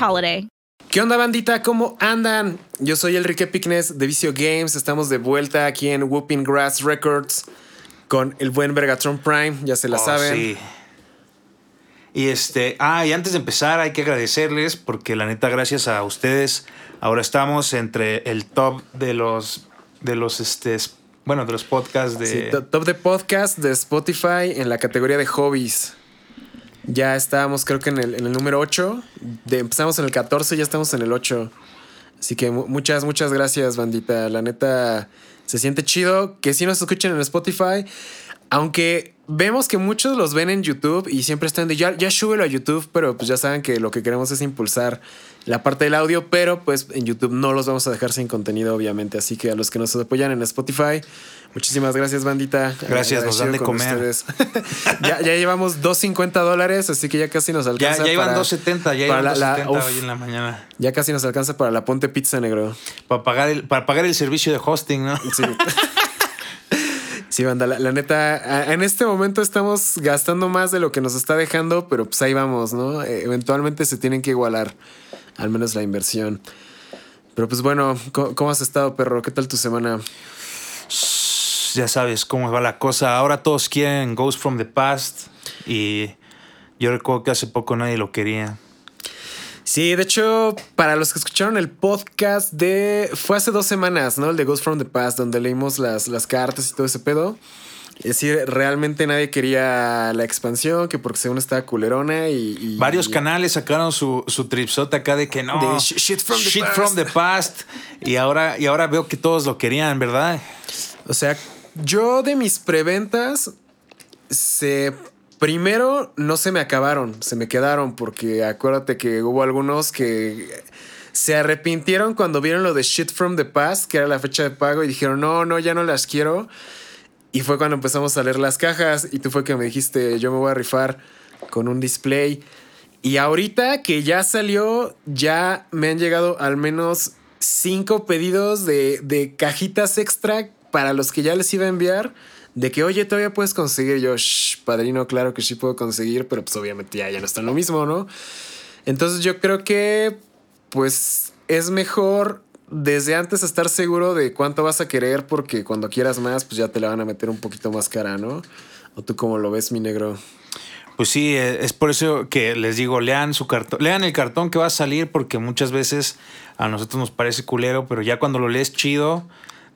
holiday. ¿Qué onda bandita? ¿Cómo andan? Yo soy Enrique Picnes de Vicio Games. Estamos de vuelta aquí en Whooping Grass Records con el buen Vergatron Prime, ya se la Oh, saben. sí. Y este, ah, y antes de empezar hay que agradecerles porque la neta gracias a ustedes ahora estamos entre el top de los de los este es- bueno, de los podcasts de Sí, to- top de podcast de Spotify en la categoría de hobbies. Ya estábamos creo que en el, en el número 8. De, empezamos en el 14, ya estamos en el 8. Así que mu- muchas, muchas gracias, bandita. La neta, se siente chido que sí nos escuchen en Spotify. Aunque vemos que muchos los ven en YouTube y siempre están de ya, ya súbelo a YouTube, pero pues ya saben que lo que queremos es impulsar la parte del audio, pero pues en YouTube no los vamos a dejar sin contenido, obviamente. Así que a los que nos apoyan en Spotify, muchísimas gracias, bandita. Gracias, nos dan de comer. ya, ya llevamos 2.50 dólares, así que ya casi nos ya, alcanza. ya iban para- 270, ya iban la- la- 270 uf, hoy en la mañana. Ya casi nos alcanza para la Ponte Pizza Negro. Para pagar el para pagar el servicio de hosting, ¿no? Sí. Sí, banda, la, la neta, en este momento estamos gastando más de lo que nos está dejando, pero pues ahí vamos, ¿no? Eventualmente se tienen que igualar, al menos la inversión. Pero pues bueno, ¿cómo, cómo has estado, perro? ¿Qué tal tu semana? ya sabes cómo va la cosa. Ahora todos quieren Ghost from the Past y yo recuerdo que hace poco nadie lo quería. Sí, de hecho, para los que escucharon el podcast de... Fue hace dos semanas, ¿no? El de Ghost from the Past, donde leímos las, las cartas y todo ese pedo. Es decir, realmente nadie quería la expansión, que porque según estaba culerona y... y- Varios y- canales sacaron su, su tripsota acá de que no. De sh- shit from the shit past. from the past. Y ahora, y ahora veo que todos lo querían, ¿verdad? O sea, yo de mis preventas, se. Primero no se me acabaron, se me quedaron, porque acuérdate que hubo algunos que se arrepintieron cuando vieron lo de Shit from the Past, que era la fecha de pago, y dijeron, no, no, ya no las quiero. Y fue cuando empezamos a leer las cajas, y tú fue que me dijiste, yo me voy a rifar con un display. Y ahorita que ya salió, ya me han llegado al menos cinco pedidos de, de cajitas extra para los que ya les iba a enviar. De que, oye, todavía puedes conseguir. Yo, "Shh, padrino, claro que sí puedo conseguir, pero pues obviamente ya, ya no está en lo mismo, ¿no? Entonces yo creo que, pues, es mejor desde antes estar seguro de cuánto vas a querer, porque cuando quieras más, pues ya te la van a meter un poquito más cara, ¿no? ¿O tú cómo lo ves, mi negro? Pues sí, eh, es por eso que les digo, lean su cartón, lean el cartón que va a salir, porque muchas veces a nosotros nos parece culero, pero ya cuando lo lees chido,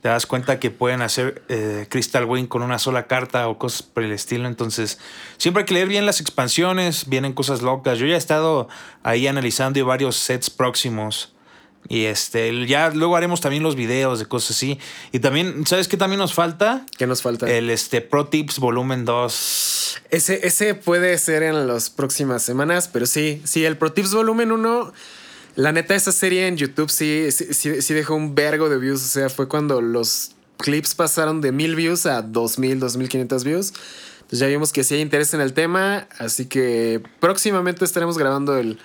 te das cuenta que pueden hacer eh, Crystal Wing con una sola carta o cosas por el estilo. Entonces, siempre hay que leer bien las expansiones, vienen cosas locas. Yo ya he estado ahí analizando varios sets próximos. Y este, ya luego haremos también los videos de cosas así. Y también, ¿sabes qué también nos falta? ¿Qué nos falta? El este Pro Tips volumen 2. Ese, ese puede ser en las próximas semanas, pero sí, sí, el Pro Tips Volumen 1, la neta, esa serie en YouTube sí, sí, sí, sí dejó un vergo de views. O sea, fue cuando los clips pasaron de mil views a 2000, 2500 views. Entonces ya vimos que sí hay interés en el tema, así que próximamente estaremos grabando el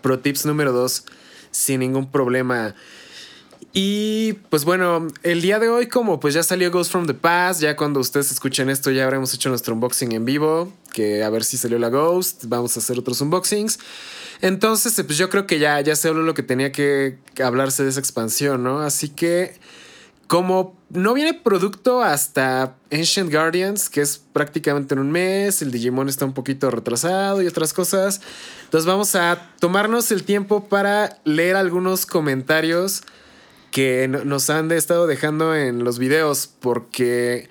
Pro Tips número 2 sin ningún problema. Y pues bueno, el día de hoy como pues ya salió Ghost from the Past, ya cuando ustedes escuchen esto ya habremos hecho nuestro unboxing en vivo, que a ver si salió la Ghost, vamos a hacer otros unboxings. Entonces, eh, pues yo creo que ya, ya se habló lo que tenía que hablarse de esa expansión, ¿no? Así que como no viene producto hasta Ancient Guardians, que es prácticamente en un mes, el Digimon está un poquito retrasado y otras cosas. Entonces vamos a tomarnos el tiempo para leer algunos comentarios que nos han estado dejando en los videos, porque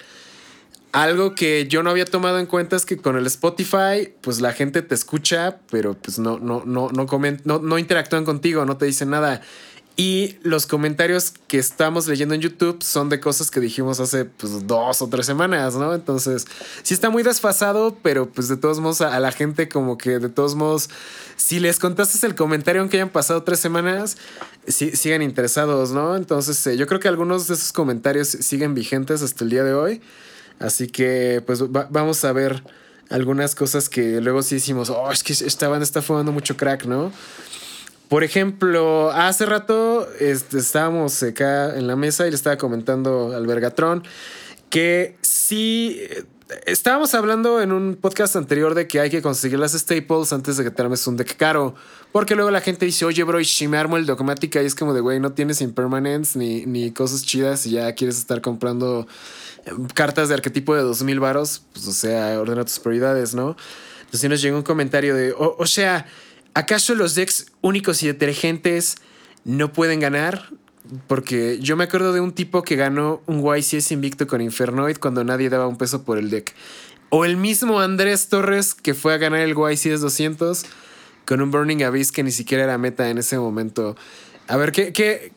algo que yo no había tomado en cuenta es que con el Spotify, pues la gente te escucha, pero pues no, no, no, no, no, no interactúan contigo, no te dicen nada. Y los comentarios que estamos leyendo en YouTube son de cosas que dijimos hace pues, dos o tres semanas, ¿no? Entonces, sí está muy desfasado, pero pues de todos modos a, la gente como que de todos modos, si les contaste el comentario aunque hayan pasado tres semanas, sí, siguen interesados, ¿no? Entonces, eh, yo creo que algunos de esos comentarios siguen vigentes hasta el día de hoy. Así que pues vamos a ver algunas cosas que luego sí hicimos, oh, es que esta banda está fumando mucho crack, ¿no? Por ejemplo, hace rato este, estábamos acá en la mesa y le estaba comentando al Vergatron que sí. Estábamos hablando en un podcast anterior de que hay que conseguir las staples antes de que te armes un deck caro. Porque luego la gente dice, oye, bro, y si me armo el dogmática y es como de, güey, no tienes impermanence ni, ni cosas chidas y ya quieres estar comprando eh, cartas de arquetipo de 2000 varos, pues o sea, ordena tus prioridades, ¿no? Entonces nos llegó un comentario de, o sea, ¿Acaso los decks únicos y detergentes no pueden ganar? Porque yo me acuerdo de un tipo que ganó un YCS invicto con Infernoid cuando nadie daba un peso por el deck. O el mismo Andrés Torres que fue a ganar el YCS 200 con un Burning Abyss que ni siquiera era meta en ese momento. A ver, ¿qué, qué,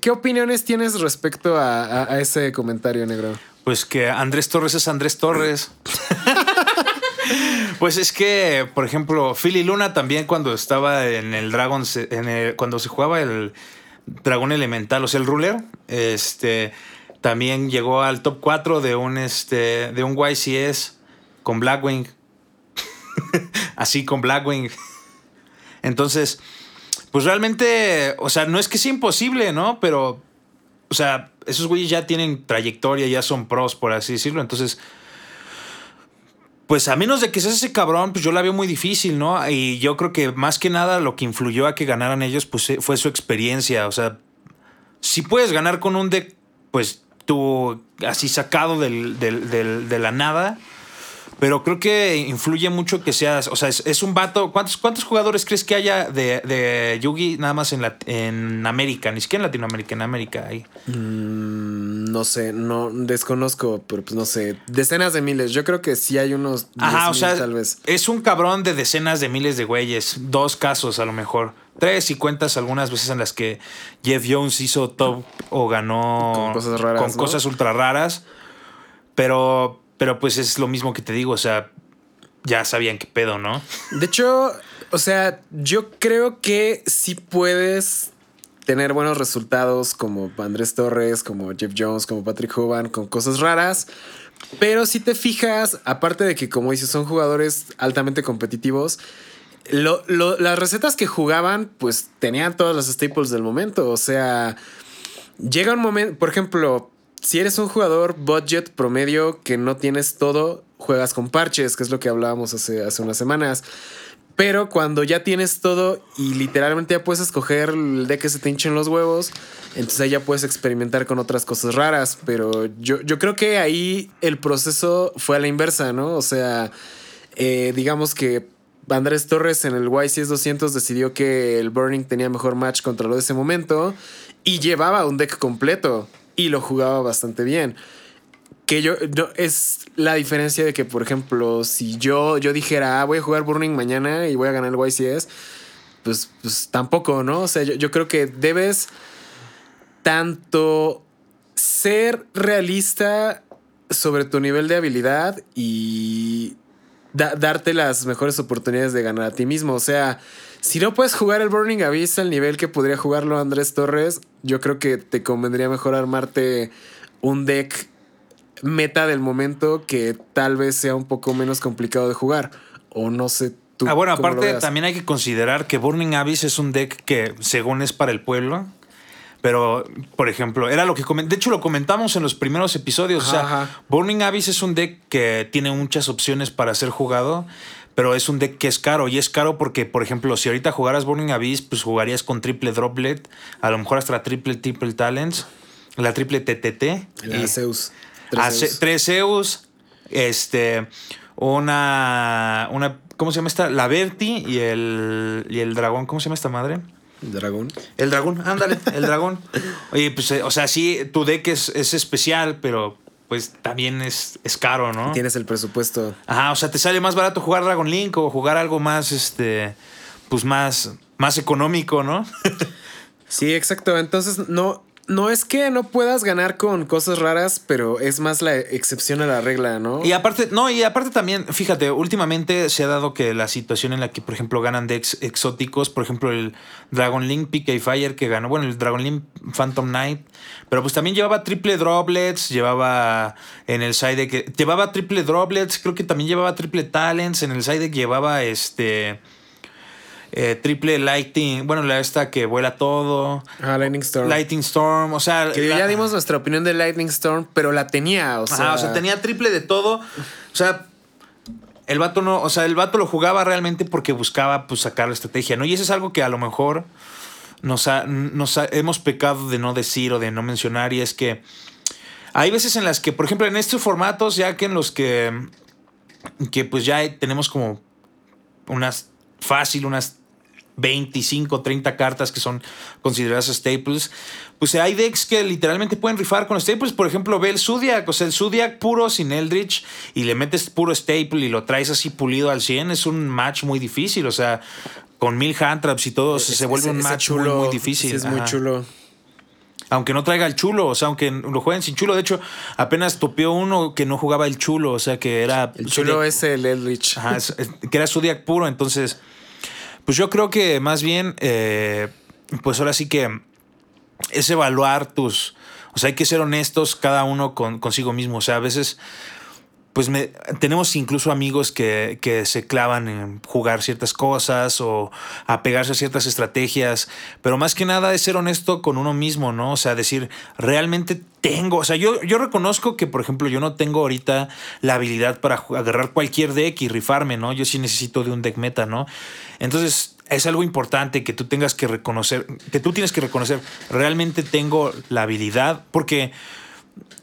qué, opiniones tienes respecto a, a ese comentario, negro? Pues que Andrés Torres es Andrés Torres. Pues es que, por ejemplo, Philly Luna también cuando estaba en el Dragon, cuando se jugaba el Dragón Elemental, o sea, el ruler, este, también llegó al top 4 de un, este, de un YCS con Blackwing. Así con Blackwing. Entonces, pues realmente, o sea, no es que sea imposible, ¿no? Pero, o sea, esos güeyes ya tienen trayectoria, ya son pros, por así decirlo. Entonces, pues a menos de que seas ese cabrón, pues yo la veo muy difícil, ¿no? Y yo creo que más que nada lo que influyó a que ganaran ellos, pues eh, fue su experiencia. O sea, si puedes ganar con un deck, pues tú así sacado del, de la nada, pero creo que influye mucho que seas, o sea, es, un vato. ¿Cuántos, ¿Cuántos jugadores crees que haya de, de Yugi nada más en, la, en América? Ni siquiera en Latinoamérica, en América hay. Mm, no sé, no desconozco, pero pues no sé. Decenas de miles. Yo creo que sí hay unos. Ajá, o sea, tal vez. es un cabrón de decenas de miles de güeyes. Dos casos a lo mejor. Tres y cuentas algunas veces en las que Jeff Jones hizo top o ganó con cosas raras. Con cosas ultra raras. Pero pero pues es lo mismo que te digo, o sea, ya sabían qué pedo, ¿no? De hecho, o sea, yo creo que sí puedes tener buenos resultados como Andrés Torres, como Jeff Jones, como Patrick Hoban, con cosas raras. Pero si te fijas, aparte de que, como dices, son jugadores altamente competitivos, las recetas que jugaban, pues tenían todas las staples del momento. O sea, llega un momento, por ejemplo, si eres un jugador budget promedio que no tienes todo, juegas con parches, que es lo que hablábamos hace, hace unas semanas. Pero cuando ya tienes todo y literalmente ya puedes escoger el deck que se te hinchen los huevos, entonces ahí ya puedes experimentar con otras cosas raras. Pero yo, yo creo que ahí el proceso fue a la inversa, ¿no? O sea, eh, digamos que Andrés Torres en el YCS 200 decidió que el Burning tenía mejor match contra lo de ese momento y llevaba un deck completo y lo jugaba bastante bien. Que yo, es la diferencia de que, por ejemplo, si yo, yo dijera, ah, voy a jugar Burning mañana y voy a ganar el YCS, pues, pues tampoco, ¿no? O sea, yo, creo que debes tanto ser realista sobre tu nivel de habilidad y darte las mejores oportunidades de ganar a ti mismo. O sea, si no puedes jugar el Burning Abyss al nivel que podría jugarlo Andrés Torres, yo creo que te convendría mejor armarte un deck meta del momento que tal vez sea un poco menos complicado de jugar. O no sé tú. Ah, bueno, aparte también hay que considerar que Burning Abyss es un deck que según es para el pueblo. Pero, por ejemplo, era lo que de hecho lo comentamos en los primeros episodios. o sea, Burning Abyss es un deck que tiene muchas opciones para ser jugado pero es un deck que es caro. Y es caro porque, por ejemplo, si ahorita jugaras Burning Abyss, pues jugarías con triple droplet, a lo mejor hasta triple, triple talents. la triple TTT. La y- Zeus. Tres Zeus. tres Zeus, este, una, una, ¿cómo se llama esta? La Berti y el, y el dragón, ¿cómo se llama esta madre? Dragón. El dragón, ándale, el dragón. Oye, pues, eh, o sea, sí, tu deck es, es especial, pero pues también es, es caro, ¿no? Tienes el presupuesto. Ajá, o sea, te sale más barato jugar Dragon Link o jugar algo más, este, pues más, más económico, ¿no? Sí, exacto. Entonces, no, no es que no puedas ganar con cosas raras, pero es más la excepción a la regla, ¿no? Y aparte, no, y aparte también, fíjate, últimamente se ha dado que la situación en la que, por ejemplo, ganan decks exóticos, por ejemplo, el Dragon Link PK Fire que ganó, bueno, el Dragon Link Phantom Knight, pero pues también llevaba triple droplets, llevaba en el side deck, llevaba triple droplets, creo que también llevaba triple talents, en el side deck llevaba este. Eh, triple lighting, bueno, la esta que vuela todo, Ah, Lightning Storm. Lighting Storm, o sea, que la- ya dimos nuestra opinión de Lightning Storm, pero la tenía, o sea. Ajá, o sea, tenía triple de todo. O sea, el vato no, o sea, el vato lo jugaba realmente porque buscaba pues sacar la estrategia, ¿no? Y eso es algo que a lo mejor nos, ha- nos ha- hemos pecado de no decir o de no mencionar y es que hay veces en las que, por ejemplo, en estos formatos, ya que en los que, que pues ya tenemos como unas fácil, unas 25, 30 cartas que son consideradas staples. Pues hay decks que literalmente pueden rifar con staples. Por ejemplo, ve el Zodiac. O sea, el Zodiac puro sin Eldritch y le metes puro staple y lo traes así pulido al 100. Es un match muy difícil. O sea, con mil hand traps y todo, se vuelve un Ese- match muy, muy difícil. es muy chulo. Aunque no traiga el chulo, o sea, aunque lo jueguen sin chulo. De hecho, apenas topeó uno que no jugaba el chulo, o sea, que era. El chulo Zodiac- es el Eldritch. Ajá, es- es- que era Zodiac puro. Entonces, pues yo creo que más bien, eh, pues ahora sí que es evaluar tus. O sea, hay que ser honestos cada uno con, consigo mismo. O sea, a veces, pues me, tenemos incluso amigos que, que se clavan en jugar ciertas cosas o apegarse a ciertas estrategias. Pero más que nada es ser honesto con uno mismo, ¿no? O sea, decir, realmente tengo. O sea, yo, yo reconozco que, por ejemplo, yo no tengo ahorita la habilidad para agarrar cualquier deck y rifarme, ¿no? Yo sí necesito de un deck meta, ¿no? Entonces, es algo importante que tú tengas que reconocer, que tú tienes que reconocer, realmente tengo la habilidad, porque,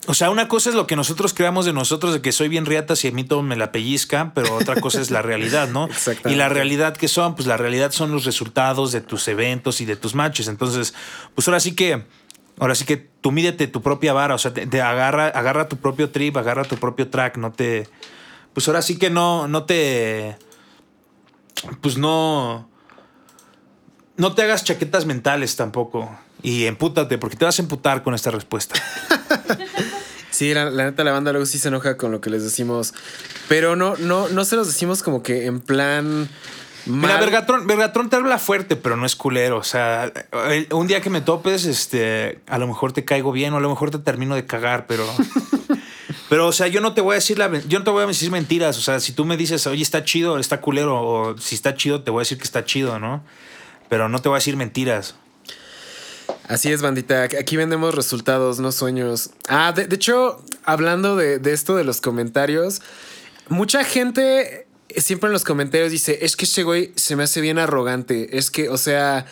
o sea, una cosa es lo que nosotros creamos de nosotros, de que soy bien riata y a mí todo me la pellizca, pero otra cosa es la realidad, ¿no? Exactamente. Y la realidad que son, pues la realidad son los resultados de tus eventos y de tus matches. Entonces, pues ahora sí que, ahora sí que tú mídete tu propia vara, o sea, te, te agarra, agarra tu propio trip, agarra tu propio track, no te, pues ahora sí que no, no te, pues no, no te hagas chaquetas mentales tampoco. Y empútate, porque te vas a emputar con esta respuesta. Sí, la, la neta, la banda luego sí se enoja con lo que les decimos. Pero no, no, no se los decimos como que en plan. Mira, mal. Vergatron, Vergatron te habla fuerte, pero no es culero. O sea, un día que me topes, este, a lo mejor te caigo bien o a lo mejor te termino de cagar, pero. Pero, o sea, yo no te voy a decir la, yo no te voy a decir mentiras. O sea, si tú me dices, oye, está chido, está culero, o si está chido, te voy a decir que está chido, ¿no? Pero no te voy a decir mentiras. Así es, bandita. Aquí vendemos resultados, no sueños. Ah, de, hecho, hablando de, de esto de los comentarios, mucha gente siempre en los comentarios dice, es que ese güey se me hace bien arrogante. Es que, o sea,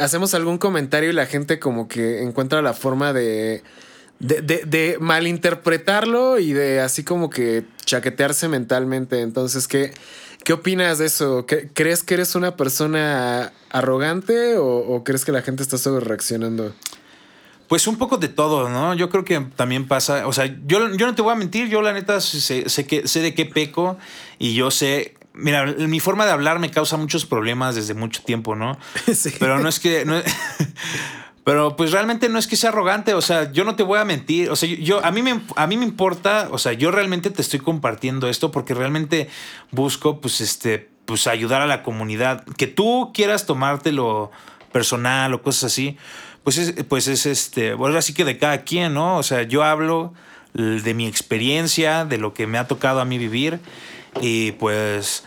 hacemos algún comentario y la gente como que encuentra la forma de... De, de- de malinterpretarlo y de así como que chaquetearse mentalmente. Entonces, ¿qué, qué opinas de eso? ¿Cre- ¿Crees que eres una persona arrogante o, o crees que la gente está sobre reaccionando? Pues un poco de todo, ¿no? Yo creo que también pasa, o sea, yo, yo no te voy a mentir, yo la neta sé, sé, que, sé de qué peco y yo sé, mira, mi forma de hablar me causa muchos problemas desde mucho tiempo, ¿no? Sí. Pero no es que... no- pero pues realmente no es que sea arrogante, o sea, yo no te voy a mentir, o sea, yo a mí me a mí me importa, o sea, yo realmente te estoy compartiendo esto porque realmente busco pues este pues ayudar a la comunidad, que tú quieras tomártelo personal o cosas así, pues es pues es este, bueno, así que de cada quien, ¿no? O sea, yo hablo de mi experiencia, de lo que me ha tocado a mí vivir y pues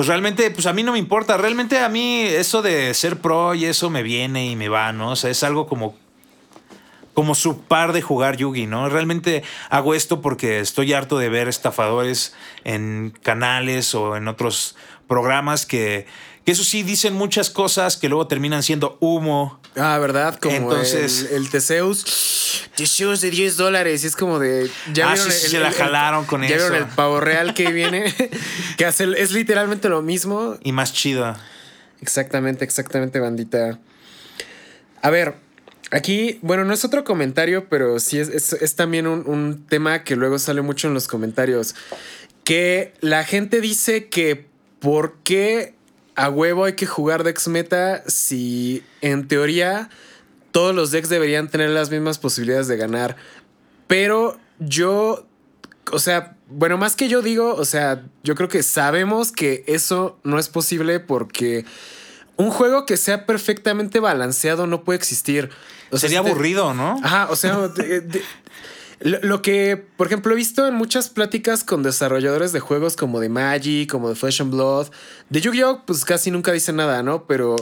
pues realmente, pues a mí no me importa. Realmente a mí eso de ser pro y eso me viene y me va, ¿no? O sea, es algo como como su par de jugar Yugi, ¿no? Realmente hago esto porque estoy harto de ver estafadores en canales o en otros programas que, que eso sí dicen muchas cosas que luego terminan siendo humo Ah, ¿verdad? Como Entonces- el, el Teseus. Teseus de 10 dólares. Y es como de. Ah, sí, sí, se la jalaron con ¿ya eso. vieron el pavo real que viene? que hace, es literalmente lo mismo. Y más chido. Exactamente, exactamente, bandita. A ver, aquí, bueno, no es otro comentario, pero sí es, es- es también un, un tema que luego sale mucho en los comentarios. Que la gente dice que por qué a huevo hay que jugar decks meta si en teoría todos los decks deberían tener las mismas posibilidades de ganar. Pero yo, o sea, bueno, más que yo digo, o sea, yo creo que sabemos que eso no es posible porque un juego que sea perfectamente balanceado no puede existir. O sea, Sería aburrido, ¿no? Ajá, o sea, de- de- lo, que, por ejemplo, he visto en muchas pláticas con desarrolladores de juegos como de Magic, como de Flesh and Blood, de Yu-Gi-Oh, pues casi nunca dicen nada, ¿no? Pero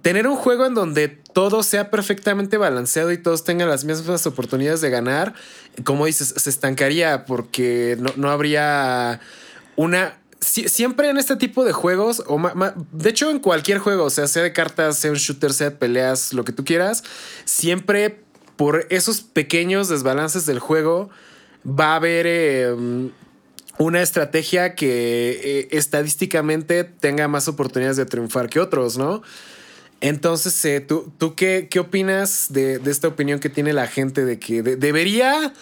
tener un juego en donde todo sea perfectamente balanceado y todos tengan las mismas oportunidades de ganar, como dices, se estancaría porque no, no habría una... si- siempre en este tipo de juegos, o de hecho en cualquier juego, o sea, sea de cartas, sea un shooter, sea de peleas, lo que tú quieras, siempre por esos pequeños desbalances del juego va a haber eh, una estrategia que eh, estadísticamente tenga más oportunidades de triunfar que otros, ¿no? Entonces, eh, ¿tú, tú qué, qué opinas de, de esta opinión que tiene la gente de que de- debería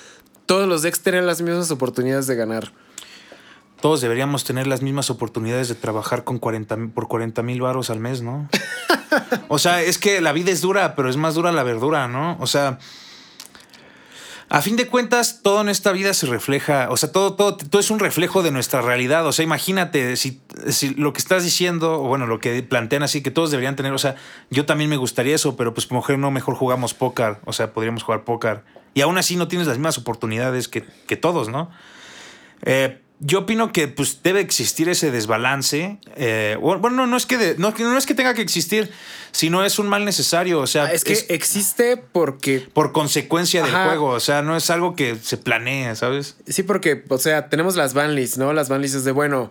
todos los decks tener las mismas oportunidades de ganar? Todos deberíamos tener las mismas oportunidades de trabajar con 40, mil- por 40 mil varos al mes, ¿no? o sea, es que la vida es dura, pero es más dura la verdura, ¿no? O sea, a fin de cuentas, todo en esta vida se refleja, o sea, todo, todo, todo es un reflejo de nuestra realidad. O sea, imagínate si, si lo que estás diciendo, o bueno, lo que plantean así, que todos deberían tener, o sea, yo también me gustaría eso, pero pues mujer no, mejor jugamos póker, o sea, podríamos jugar póker. Y aún así no tienes las mismas oportunidades que, que todos, ¿no? Eh, yo opino que pues debe existir ese desbalance. Eh, bueno, no, no es que de- no, no es que tenga que existir, sino es un mal necesario. O sea, Ah, es que existe porque por consecuencia del juego. O sea, no es algo que se planea, ¿sabes? Sí, porque, o sea, tenemos las banlists, ¿no? Las banlists es de, bueno,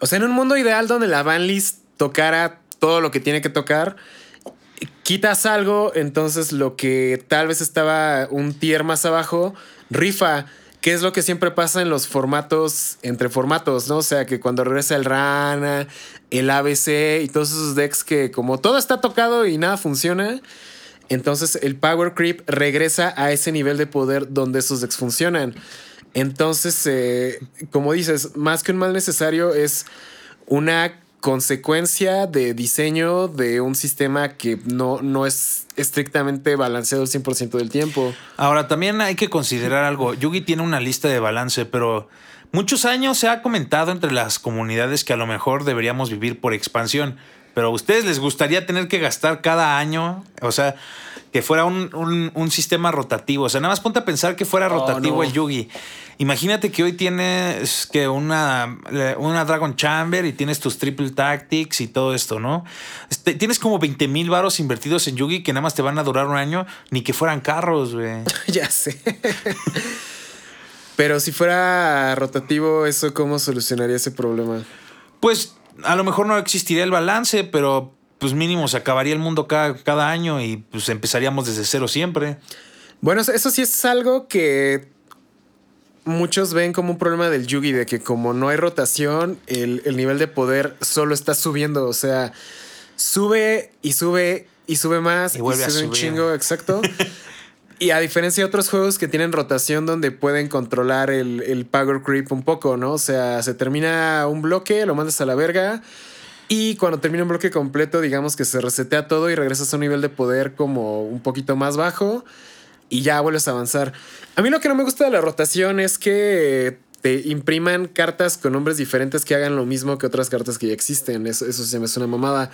o sea, en un mundo ideal donde la banlist tocara todo lo que tiene que tocar, quitas algo, entonces lo que tal vez estaba un tier más abajo, rifa, que es lo que siempre pasa en los formatos, entre formatos, ¿no? O sea, que cuando regresa el Rana, el ABC y todos esos decks que como todo está tocado y nada funciona, entonces el Power Creep regresa a ese nivel de poder donde esos decks funcionan. Entonces, eh, como dices, más que un mal necesario es una consecuencia de diseño de un sistema que no, no es estrictamente balanceado el 100% del tiempo. Ahora, también hay que considerar algo. Yugi tiene una lista de balance, pero muchos años se ha comentado entre las comunidades que a lo mejor deberíamos vivir por expansión. Pero a ustedes les gustaría tener que gastar cada año, o sea, que fuera un, un- un sistema rotativo. O sea, nada más ponte a pensar que fuera Oh, rotativo no. el Yugi. Imagínate que hoy tienes que una, una Dragon Chamber y tienes tus Triple Tactics y todo esto, ¿no? Este, tienes como 20 mil varos invertidos en Yugi que nada más te van a durar un año, ni que fueran carros, güey. ya sé. Pero si fuera rotativo, ¿eso cómo solucionaría ese problema? Pues a lo mejor no existiría el balance, pero pues mínimo se acabaría el mundo cada, cada año y pues empezaríamos desde cero siempre. Bueno, eso- eso sí es algo que muchos ven como un problema del Yugi, de que como no hay rotación, el, el nivel de poder solo está subiendo. O sea, sube y sube y sube más Y vuelve sube un subir. chingo, exacto. y a diferencia de otros juegos que tienen rotación donde pueden controlar el, el power creep un poco, ¿no? O sea, se termina un bloque, lo mandas a la verga. Y cuando termina un bloque completo, digamos que se resetea todo y regresas a un nivel de poder como un poquito más bajo y ya vuelves a avanzar. A mí lo que no me gusta de la rotación es que te impriman cartas con nombres diferentes que hagan lo mismo que otras cartas que ya existen. Eso, eso se me hace una mamada.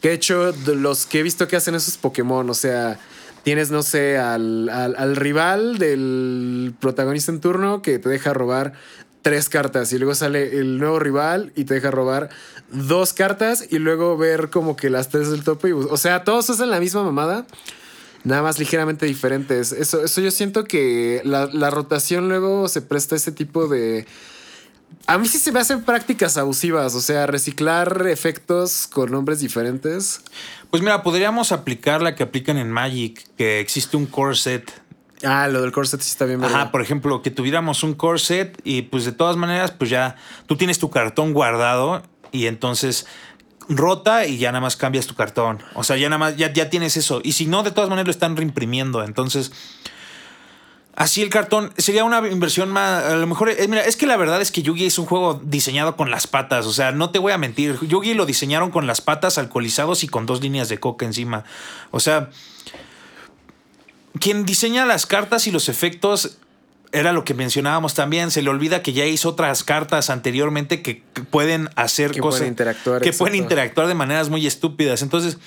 Que de hecho, los que he visto que hacen esos Pokémon, o sea, tienes, no sé, al, al- al rival del protagonista en turno que te deja robar tres cartas y luego sale el nuevo rival y te deja robar dos cartas y luego ver como que las tres del tope. Y, o sea, todos hacen la misma mamada, nada más ligeramente diferentes. Eso, eso yo siento que la, la rotación luego se presta a ese tipo de A mí sí se me hacen prácticas abusivas, o sea, reciclar efectos con nombres diferentes. Pues mira, podríamos aplicar la que aplican en Magic, que existe un core set. Ah, lo del core set sí está bien. Ajá, por ejemplo, que tuviéramos un core set y pues de todas maneras, pues ya tú tienes tu cartón guardado y entonces rota y ya nada más cambias tu cartón. O sea, ya nada más, ya, ya tienes eso. Y si no, de todas maneras lo están reimprimiendo. Entonces, así el cartón sería una inversión más. A lo mejor, eh, mira, es que la verdad es que Yugi es un juego diseñado con las patas. O sea, no te voy a mentir. Yugi lo diseñaron con las patas alcoholizados y con dos líneas de coca encima. O sea, quien diseña las cartas y los efectos era lo que mencionábamos también. Se le olvida que ya hizo otras cartas anteriormente que pueden hacer Que cosas. pueden interactuar, Que pueden interactuar de maneras muy estúpidas. Entonces,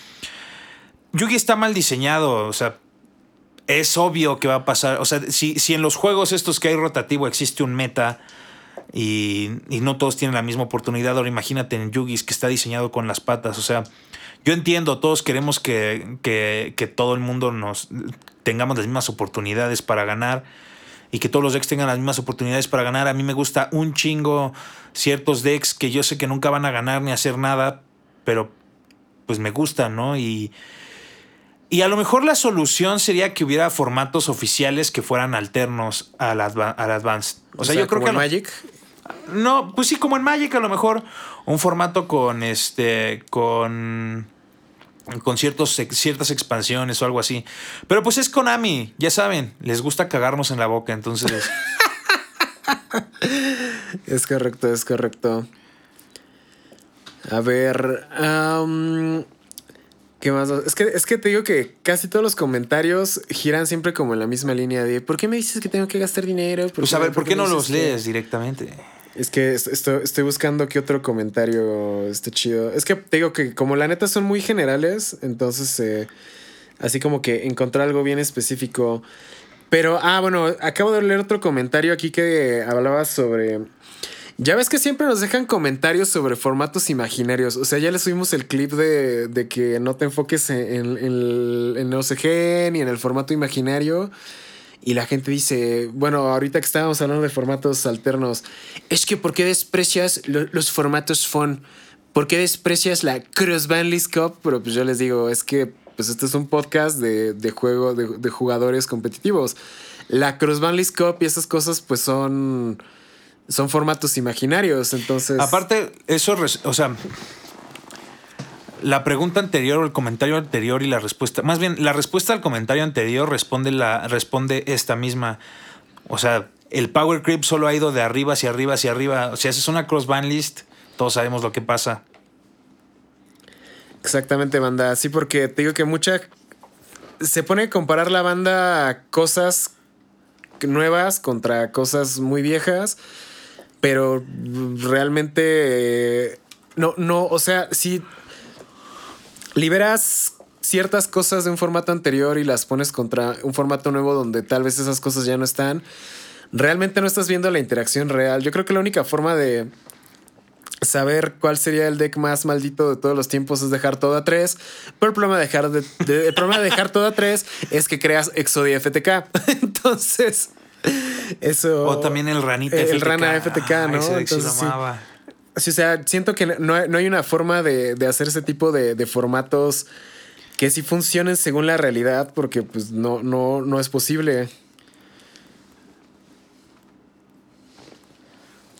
Yugi está mal diseñado. O sea, es obvio que va a pasar. O sea, si, si en los juegos estos que hay rotativo existe un meta y, y no todos tienen la misma oportunidad, ahora imagínate en Yugi's que está diseñado con las patas. O sea, yo entiendo, todos queremos que, que, que todo el mundo nos tengamos las mismas oportunidades para ganar y que todos los decks tengan las mismas oportunidades para ganar. A mí me gusta un chingo ciertos decks que yo sé que nunca van a ganar ni hacer nada, pero pues me gustan, ¿no? Y, y a lo mejor la solución sería que hubiera formatos oficiales que fueran alternos al, adva- al Advanced. O, sea, yo creo que... en Magic. no, pues sí, como en Magic, a lo mejor un formato con este. con. Con ciertos, ciertas expansiones o algo así. Pero pues es Konami, ya saben, les gusta cagarnos en la boca, entonces. Es correcto, es correcto. A ver. am, ¿Qué más? Es que, es que te digo que casi todos los comentarios giran siempre como en la misma línea de ¿por qué me dices que tengo que gastar dinero? pues a ver, ¿por qué no los dices que-" lees directamente? Es que est- estoy, estoy buscando qué otro comentario esté chido. Es que te digo que como la neta son muy generales, entonces eh, así como que encontrar algo bien específico. Pero, ah, bueno, acabo de leer otro comentario aquí que hablaba sobre... Ya ves que siempre nos dejan comentarios sobre formatos imaginarios. O sea, ya les subimos el clip de, de que no te enfoques en, en, en el OCG ni en el formato imaginario. Y la gente dice, bueno, ahorita que estábamos hablando de formatos alternos, es que ¿por qué desprecias lo- los formatos FON? ¿Por qué desprecias la Cross Band List Cup? Pero pues yo les digo, es que pues este es un podcast de, de juego, de, de jugadores competitivos. La Cross Band List Cup y esas cosas pues son, son formatos imaginarios, entonces... Aparte, eso, o sea, la pregunta anterior o el comentario anterior y la respuesta, más bien, la respuesta al comentario anterior responde, la, responde esta misma. O sea, el Power Creep solo ha ido de arriba hacia arriba hacia arriba. O sea, si es una cross band list, todos sabemos lo que pasa. Exactamente, banda. Sí, porque te digo que mucha. Se pone a comparar la banda a cosas nuevas contra cosas muy viejas. Pero realmente. eh, No, no, o sea, si liberas ciertas cosas de un formato anterior y las pones contra un formato nuevo donde tal vez esas cosas ya no están, realmente no estás viendo la interacción real. Yo creo que la única forma de saber cuál sería el deck más maldito de todos los tiempos es dejar todo a 3. Pero el problema de dejar, de, de- el problema de dejar todo a 3 es que creas Exodia FTK. Entonces, eso. O también el ranita el, FTK. El rana FTK, ¿no? Entonces, sí. Sí, o sea, siento que no no hay una forma de, de hacer ese tipo de, de formatos que sí funcionen según la realidad, porque pues no, no, no es posible.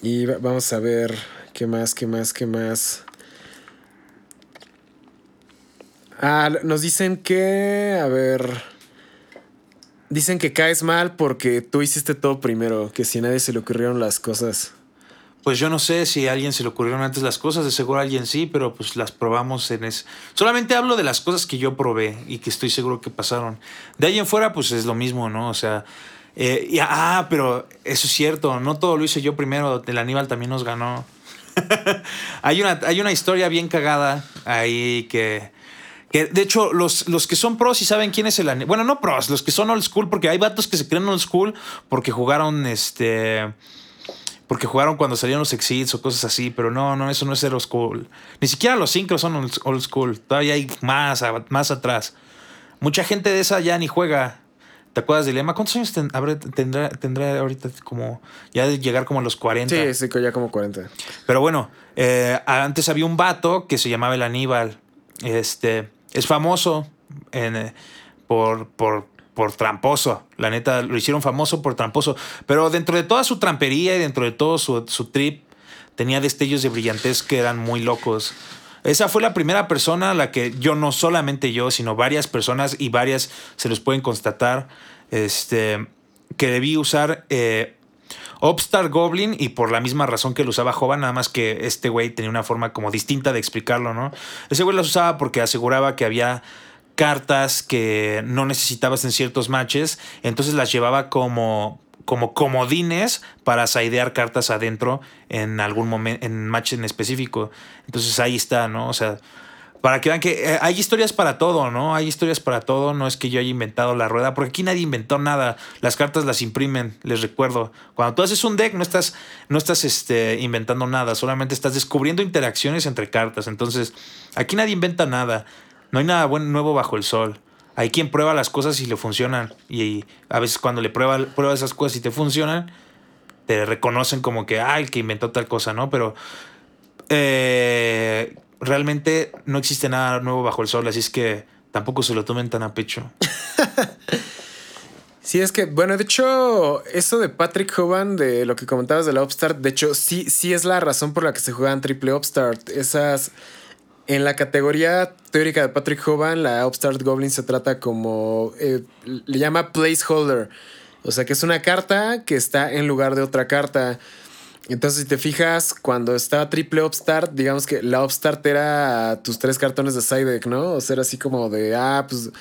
Y va- vamos a ver qué más, qué más, qué más. Ah, nos dicen que, a ver, dicen que caes mal porque tú hiciste todo primero, que si a nadie se le ocurrieron las cosas. Pues yo no sé si a alguien se le ocurrieron antes las cosas, de seguro a alguien sí, pero pues las probamos en ese. Solamente hablo de las cosas que yo probé y que estoy seguro que pasaron. De ahí en fuera, pues es lo mismo, ¿no? O sea, eh, ah, pero eso es cierto, no todo lo hice yo primero, el Aníbal también nos ganó. hay, una, hay una historia bien cagada ahí que. Que de hecho, los, los que son pros y saben quién es el Aníbal. Bueno, no pros, los que son old school, porque hay vatos que se creen old school porque jugaron este. Porque jugaron cuando salieron los exits o cosas así, pero no, no, eso no es old school. Ni siquiera los sincros son old school. Todavía hay más, más atrás. Mucha gente de esa ya ni juega. ¿Te acuerdas de Lema? ¿Cuántos años ten- habrá- tendrá, tendrá ahorita como ya de llegar como a los 40? Sí, sí, ya como 40. Pero bueno, eh, antes había un vato que se llamaba el Aníbal. Este es famoso en, eh, por, por, por tramposo. La neta, lo hicieron famoso por tramposo. Pero dentro de toda su trampería y dentro de todo su, su trip, tenía destellos de brillantez que eran muy locos. Esa fue la primera persona a la que yo, no solamente yo, sino varias personas y varias se los pueden constatar, este, que debí usar eh, Upstart Goblin y por la misma razón que lo usaba Jova, nada más que este güey tenía una forma como distinta de explicarlo, ¿no? Ese güey las usaba porque aseguraba que había cartas que no necesitabas en ciertos matches, entonces las llevaba como como comodines para sidear cartas adentro en algún momento, en match en específico. Entonces ahí está, ¿no? O sea, para que vean que eh, hay historias para todo, ¿no? Hay historias para todo. No es que yo haya inventado la rueda, porque aquí nadie inventó nada. Las cartas las imprimen, les recuerdo. Cuando tú haces un deck, no estás, no estás este, inventando nada, solamente estás descubriendo interacciones entre cartas. Entonces, aquí nadie inventa nada. No hay nada bueno, nuevo bajo el sol. Hay quien prueba las cosas y le funcionan. Y a veces cuando le prueba, prueba esas cosas y te funcionan, te reconocen como que, ah, el que inventó tal cosa, ¿no? Pero eh, realmente no existe nada nuevo bajo el sol, así es que tampoco se lo tomen tan a pecho. Sí, es que, bueno, de hecho, eso de Patrick Hoban, de lo que comentabas de la Upstart, de hecho, sí, sí es la razón por la que se juegan triple Upstart. Esas. En la categoría teórica de Patrick Hoban, la Upstart Goblin se trata como. eh, le llama placeholder. O sea, que es una carta que está en lugar de otra carta. Entonces, si te fijas, cuando estaba triple Upstart, digamos que la Upstart era tus tres cartones de side deck, ¿no? O sea, era así como de, ah, pues,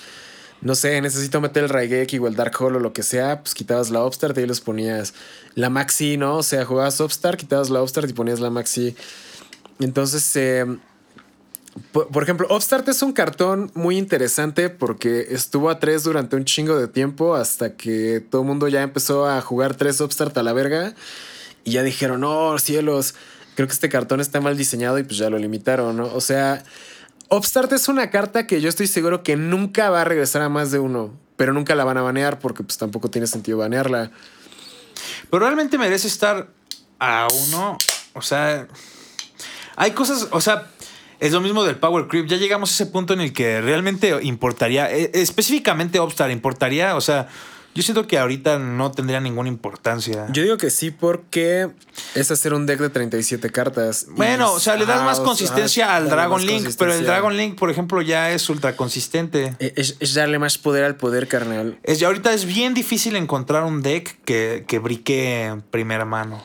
no sé, necesito meter el Raigeki o el Dark Hole o lo que sea, pues quitabas la Upstart y ahí los ponías la Maxi, ¿no? O sea, jugabas Upstart, quitabas la Upstart y ponías la Maxi. Entonces, eh, por, ejemplo, Upstart es un cartón muy interesante porque estuvo a tres durante un chingo de tiempo hasta que todo el mundo ya empezó a jugar tres Upstart a la verga y ya dijeron, no, cielos, creo que este cartón está mal diseñado y pues ya lo limitaron, ¿no? O sea, Upstart es una carta que yo estoy seguro que nunca va a regresar a más de uno, pero nunca la van a banear porque pues tampoco tiene sentido banearla. Pero realmente merece estar a uno. O sea, hay cosas, o sea, es lo mismo del Power Creep. Ya llegamos a ese punto en el que realmente importaría, eh, específicamente Upstart, importaría, o sea, yo siento que ahorita no tendría ninguna importancia. Yo digo que sí porque es hacer un deck de 37 cartas. Bueno, o sea, le das Ajá, más sea, consistencia al Dragon Link, pero el. Dragon Link, por ejemplo, ya es ultra consistente. Es, es darle más poder al poder carnal. Es, ahorita es bien difícil encontrar un deck que, que brique en primera mano.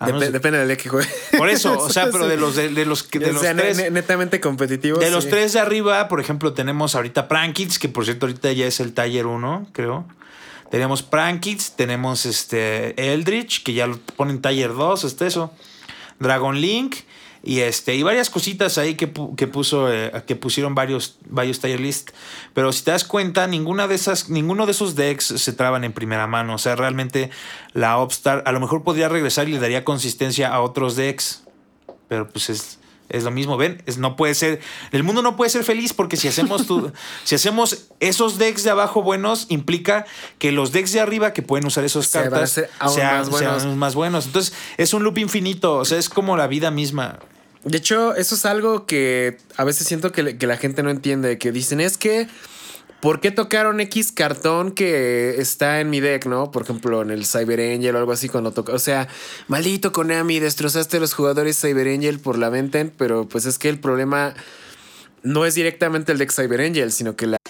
A Dep- menos- depende del deck que juegue. por eso, o sea, pero de los de, de los que- de o sea, tres. ne- netamente competitivos. De los tres de arriba, por ejemplo, tenemos ahorita Prankits, que por cierto ahorita ya es el Taller 1, creo. Tenemos Prankits, tenemos este Eldritch, que ya lo ponen Taller 2, este eso. Dragon Link y este y varias cositas ahí que, que puso eh, que pusieron varios varios Taller List, pero si te das cuenta, ninguna de esas ninguno de esos decks se traban en primera mano, o sea, realmente la Upstart a lo mejor podría regresar y le daría consistencia a otros decks, pero pues es es lo mismo, ven, es, no puede ser, el mundo no puede ser feliz porque si hacemos tu- si hacemos esos decks de abajo buenos implica que los decks de arriba que pueden usar a cartas aún sean, más buenos. sean más buenos. Entonces, es un loop infinito, o sea, es como la vida misma. De hecho, eso es algo que a veces siento que, que la gente no entiende. Que dicen, es que, ¿por qué tocaron X cartón que está en mi deck, no? Por ejemplo, en el Cyber Angel o algo así cuando toca. O sea, maldito Konami, destrozaste a los jugadores Cyber Angel por la Venten, pero pues es que el problema no es directamente el deck Cyber Angel, sino que la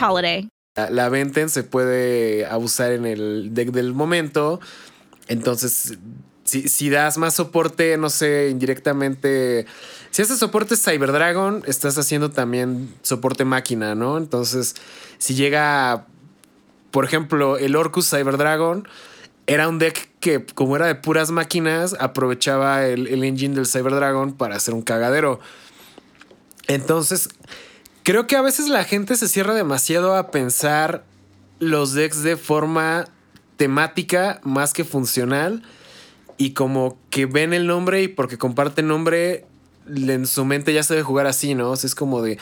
holiday. La Venten se puede abusar en el deck del momento. Entonces, si, si das más soporte, no sé, indirectamente. Si haces soporte Cyber Dragon, estás haciendo también soporte máquina, ¿no? Entonces, si llega, por ejemplo, el Orcus Cyber Dragon, era un deck que, como era de puras máquinas, aprovechaba el, el engine del Cyber Dragon para hacer un cagadero. Entonces, creo que a veces la gente se cierra demasiado a pensar los decks de forma temática más que funcional. Y como que ven el nombre y porque comparten nombre, en su mente ya se debe jugar así, ¿no? O es como de.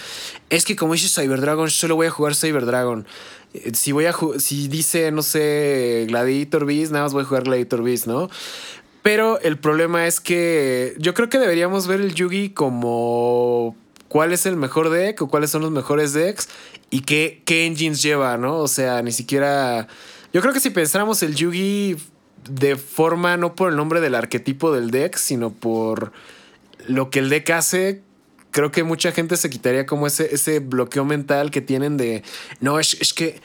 Es que como dice Cyber Dragon, solo voy a jugar Cyber Dragon. Eh, Si voy a si dice, no sé, Gladiator Beast, nada más voy a jugar Gladiator Beast, ¿no? Pero el problema es que yo creo que deberíamos ver el Yugi como cuál es el mejor deck o cuáles son los mejores decks y qué, qué engines lleva, ¿no? O sea, ni siquiera... Yo creo que si pensáramos el Yugi de forma no por el nombre del arquetipo del deck, sino por lo que el deck hace, creo que mucha gente se quitaría como ese, ese bloqueo mental que tienen de, no, es, es que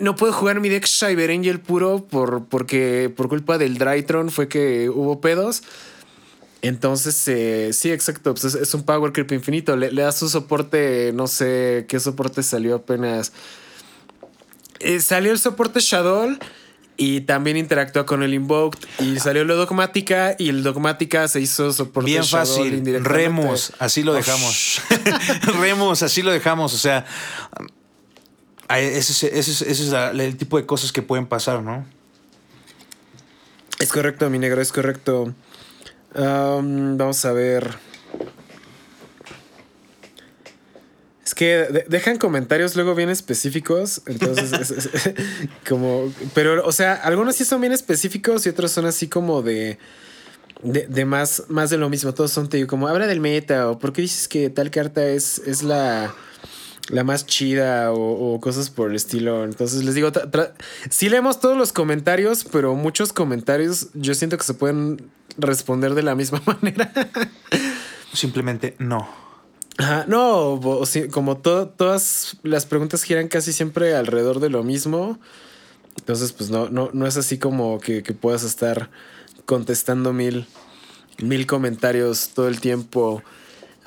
no puedo jugar mi deck Cyber Angel puro por, porque por culpa del Drytron fue que hubo pedos. Entonces, eh, sí, exacto. Pues es, es un Power Creep infinito. Le, le das su soporte, no sé qué soporte salió apenas. Eh, salió el soporte Shadow y también interactúa con el Invoked. Y salió lo Dogmática y el Dogmática se hizo soporte Bien fácil. Remos, así lo Oh, dejamos. Remos, así lo dejamos. O sea, ese, es- ese es- ese es la- el tipo de cosas que pueden pasar, ¿no? Es correcto, mi negro, es correcto. Am, vamos a ver. Es que de- dejan comentarios luego bien específicos, entonces es- es- como, pero, o sea, algunos sí son bien específicos y otros son así como de, de, de más, más de lo mismo. Todos son, te como habla del meta o por qué dices que tal carta es, es la, la más chida o, o cosas por el estilo. Entonces les digo, sí leemos todos los comentarios, pero muchos comentarios yo siento que se pueden responder de la misma manera. Simplemente no. Ajá, no, como to- todas las preguntas giran casi siempre alrededor de lo mismo. Entonces, pues no, no, no es así como que, que puedas estar contestando mil, mil comentarios todo el tiempo.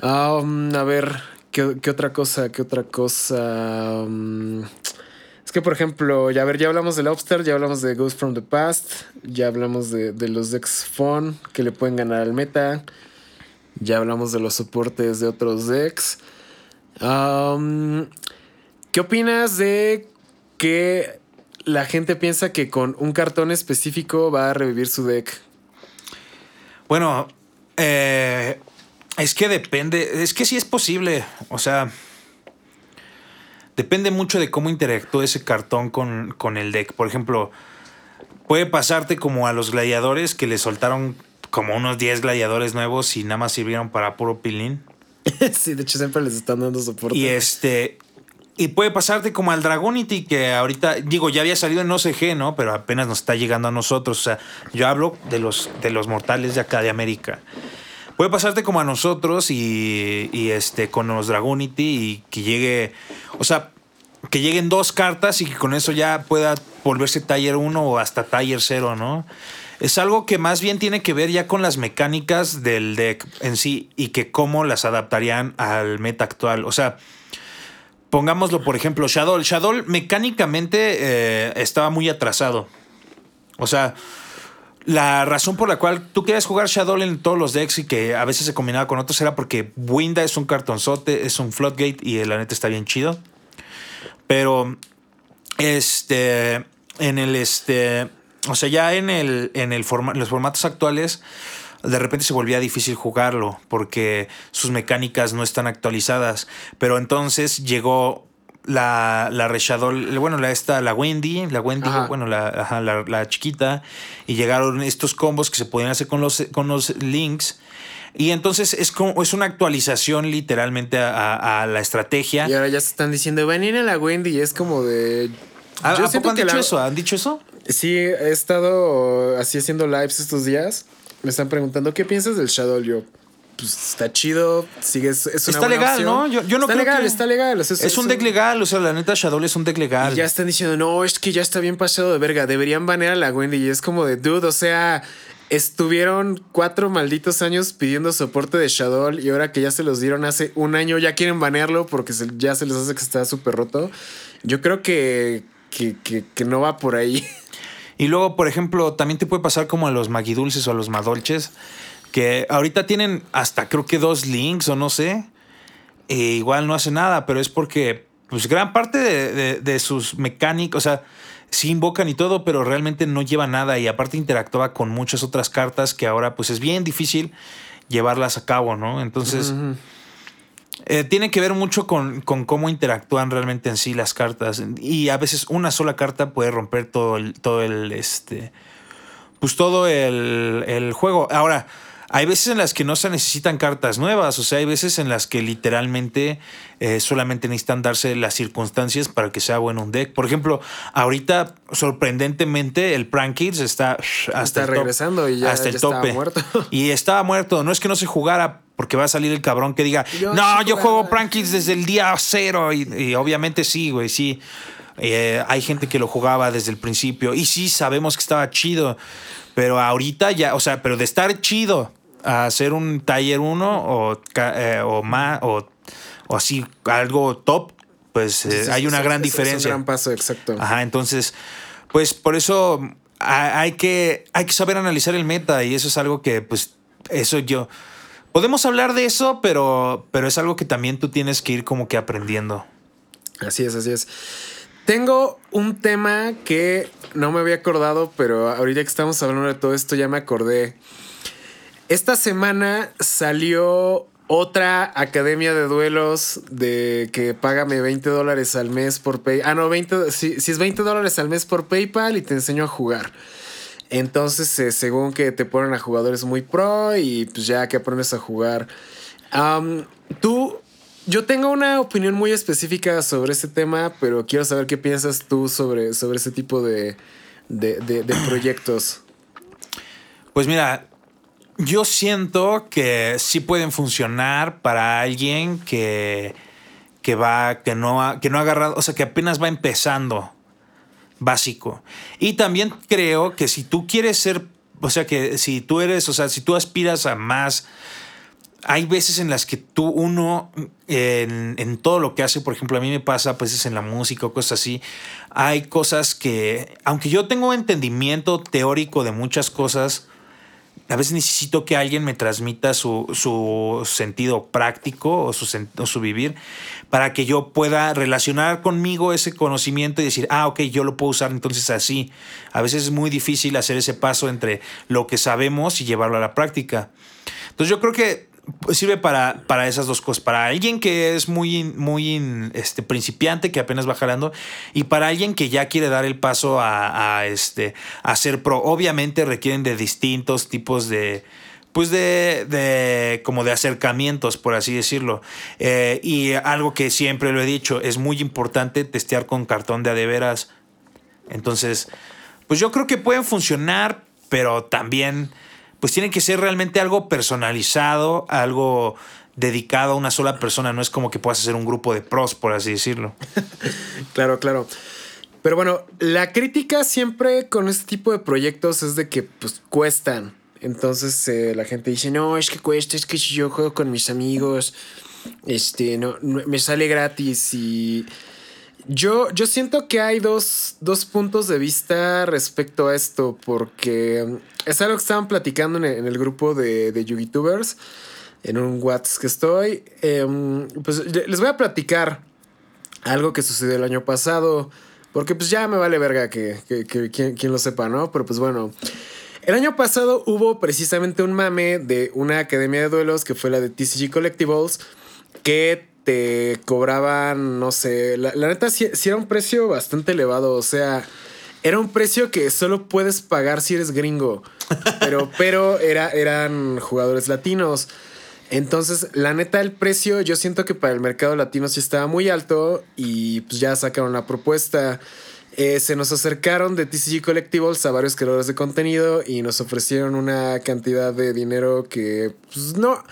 Ah, um, a ver, ¿qué, otra cosa? ¿Qué otra cosa? Um, es que, por ejemplo, ya, ver, ya hablamos de Lobster, ya hablamos de Ghost from the Past, ya hablamos de, de los decks Fun que le pueden ganar al meta. Ya hablamos de los soportes de otros decks. ¿Qué opinas de que la gente piensa que con un cartón específico va a revivir su deck? Bueno, eh, es que depende, es que sí es posible, o sea, depende mucho de cómo interactúe ese cartón con, con el deck. Por ejemplo, puede pasarte como a los gladiadores que le soltaron como unos 10 gladiadores nuevos y nada más sirvieron para puro pilín. sí, de hecho siempre les están dando soporte. Y este. Y puede pasarte como al Dragonity, que ahorita, digo, ya había salido en OCG, ¿no? Pero apenas nos está llegando a nosotros. O sea, yo hablo de los, de los mortales de acá de América. Puede pasarte como a nosotros y, y este, con los Dragonity y que llegue. O sea, que lleguen dos cartas y que con eso ya pueda volverse Taller 1 o hasta Taller 0, ¿no? Es algo que más bien tiene que ver ya con las mecánicas del deck en sí y que cómo las adaptarían al meta actual. O sea, pongámoslo por ejemplo, Shadow. Shadow mecánicamente eh, estaba muy atrasado. O sea, la razón por la cual tú querías jugar Shadow en todos los decks y que a veces se combinaba con otros era porque Winda es un cartonzote, es un floodgate y la neta está bien chido. Pero, este, en el, este, o sea, ya en el, en el forma, los formatos actuales, de repente se volvía difícil jugarlo porque sus mecánicas no están actualizadas. Pero entonces llegó la, la Reshadol, bueno, la esta, la Wendy, la Wendy, Ajá. bueno, la, ajá, la, la chiquita, y llegaron estos combos que se podían hacer con los, con los links. Y entonces es como es una actualización literalmente a, a- a la estrategia. Y ahora ya se están diciendo, van a ir a la Wendy y es como de... ¿A, Yo ¿a poco han dicho la- eso? ¿Han dicho eso? Sí, he estado así haciendo lives estos días. Me están preguntando, ¿qué piensas del Shadow? Yo, pues está chido, sigue, es, una Está buena legal, opción. ¿no? Yo, yo no está creo legal, que- está legal. o sea, Es, un deck legal, o sea, la neta Shadow es un deck legal. Y ya están diciendo, no, es que ya está bien pasado de verga, deberían banear a la Wendy. Y es como de, dude, o sea, estuvieron cuatro malditos años pidiendo soporte de Shadow y ahora que ya se los dieron hace un año, ya quieren banearlo porque se- ya se les hace que está súper roto. Yo creo que, que, que, que no va por ahí. Y luego, por ejemplo, también te puede pasar como a los maguidulces o a los madolches, que ahorita tienen hasta creo que dos links o no sé. E igual no hace nada, pero es porque pues gran parte de, de- de sus mecánicos, o sea, sí invocan y todo, pero realmente no lleva nada y aparte interactúa con muchas otras cartas que ahora pues es bien difícil llevarlas a cabo, ¿no? Entonces... Eh, tiene que ver mucho con, con cómo interactúan realmente en sí las cartas. Y a veces una sola carta puede romper todo el, todo el, este, pues todo el, el juego. Ahora, hay veces en las que no se necesitan cartas nuevas, o sea, hay veces en las que literalmente eh, solamente necesitan darse las circunstancias para que sea bueno un deck. Por ejemplo, ahorita, sorprendentemente, el Prank Kids está hasta Está el top- regresando y ya- hasta el ya estaba tope. muerto. Y estaba muerto. No es que no se jugara porque va a salir el cabrón que diga, Yo no, yo jugaba". juego Prank Kids desde el día cero. Y, y obviamente sí, güey, sí. Eh, hay gente que lo jugaba desde el principio. Y sí, sabemos que estaba chido. Pero ahorita ya, o sea, pero de estar chido a hacer un taller 1 o, eh, o más, o, o así, algo top, pues eh, hay una gran es- es diferencia. un gran paso, exacto. Ajá, entonces, pues por eso ha- hay que, hay que saber analizar el meta y eso es algo que, pues, eso yo... Podemos hablar de eso, pero, pero es algo que también tú tienes que ir como que aprendiendo. Así es, así es. Tengo un tema que no me había acordado, pero ahorita que estamos hablando de todo esto ya me acordé. Esta semana salió otra academia de duelos de que págame 20 dólares al mes por PayPal. Ah, no, 20, si, si es 20 dólares al mes por PayPal y te enseño a jugar. Entonces, eh, según que te ponen a jugadores muy pro y pues ya que aprendes a jugar. Tú, yo tengo una opinión muy específica sobre este tema, pero quiero saber qué piensas tú sobre, sobre ese tipo de, de, de- de proyectos. Pues mira, yo siento que sí pueden funcionar para alguien que, que va, que no ha, que no ha agarrado, o sea, que apenas va empezando básico. Y también creo que si tú quieres ser, o sea, que si tú eres, o sea, si tú aspiras a más, hay veces en las que tú, uno, en, todo lo que hace, por ejemplo, a mí me pasa a veces en la música o cosas así, hay cosas que, aunque yo tengo entendimiento teórico de muchas cosas, a veces necesito que alguien me transmita su, su sentido práctico o su, o su vivir para que yo pueda relacionar conmigo ese conocimiento y decir, ah, ok, yo lo puedo usar entonces así. A veces es muy difícil hacer ese paso entre lo que sabemos y llevarlo a la práctica. Entonces yo creo que sirve para, para esas dos cosas. Para alguien que es muy, muy este, principiante, que apenas va jalando, y para alguien que ya quiere dar el paso a, a, este, a ser pro. Obviamente requieren de distintos tipos de, pues de, de como de acercamientos, por así decirlo. Eh, y algo que siempre lo he dicho, es muy importante testear con cartón de adeveras. Entonces, pues yo creo que pueden funcionar, pero también, pues tiene que ser realmente algo personalizado, algo dedicado a una sola persona. No es como que puedas hacer un grupo de pros, por así decirlo. Claro, claro. Pero bueno, la crítica siempre con este tipo de proyectos es de que pues cuestan. Entonces eh, la gente dice, no, es que cuesta, es que si yo juego con mis amigos, este, no, no- me sale gratis y... Yo, yo siento que hay dos, dos puntos de vista respecto a esto, porque mm, es algo que estaban platicando en el, grupo de, de YouTubers, en un WhatsApp que estoy. Em, pues le- les voy a platicar algo que sucedió el año pasado, porque pues ya me vale verga que, que, que quien, quien lo sepa, ¿no? Pero pues bueno, el año pasado hubo precisamente un mame de una academia de duelos que fue la de TCG Collectibles, que te cobraban, no sé, la, la neta sí, sí era un precio bastante elevado, o sea, era un precio que solo puedes pagar si eres gringo, pero, pero era, eran jugadores latinos. Entonces, la neta, el precio, yo siento que para el mercado latino sí estaba muy alto y pues ya sacaron la propuesta. Eh, se nos acercaron de TCG Collectibles a varios creadores de contenido y nos ofrecieron una cantidad de dinero que pues, no,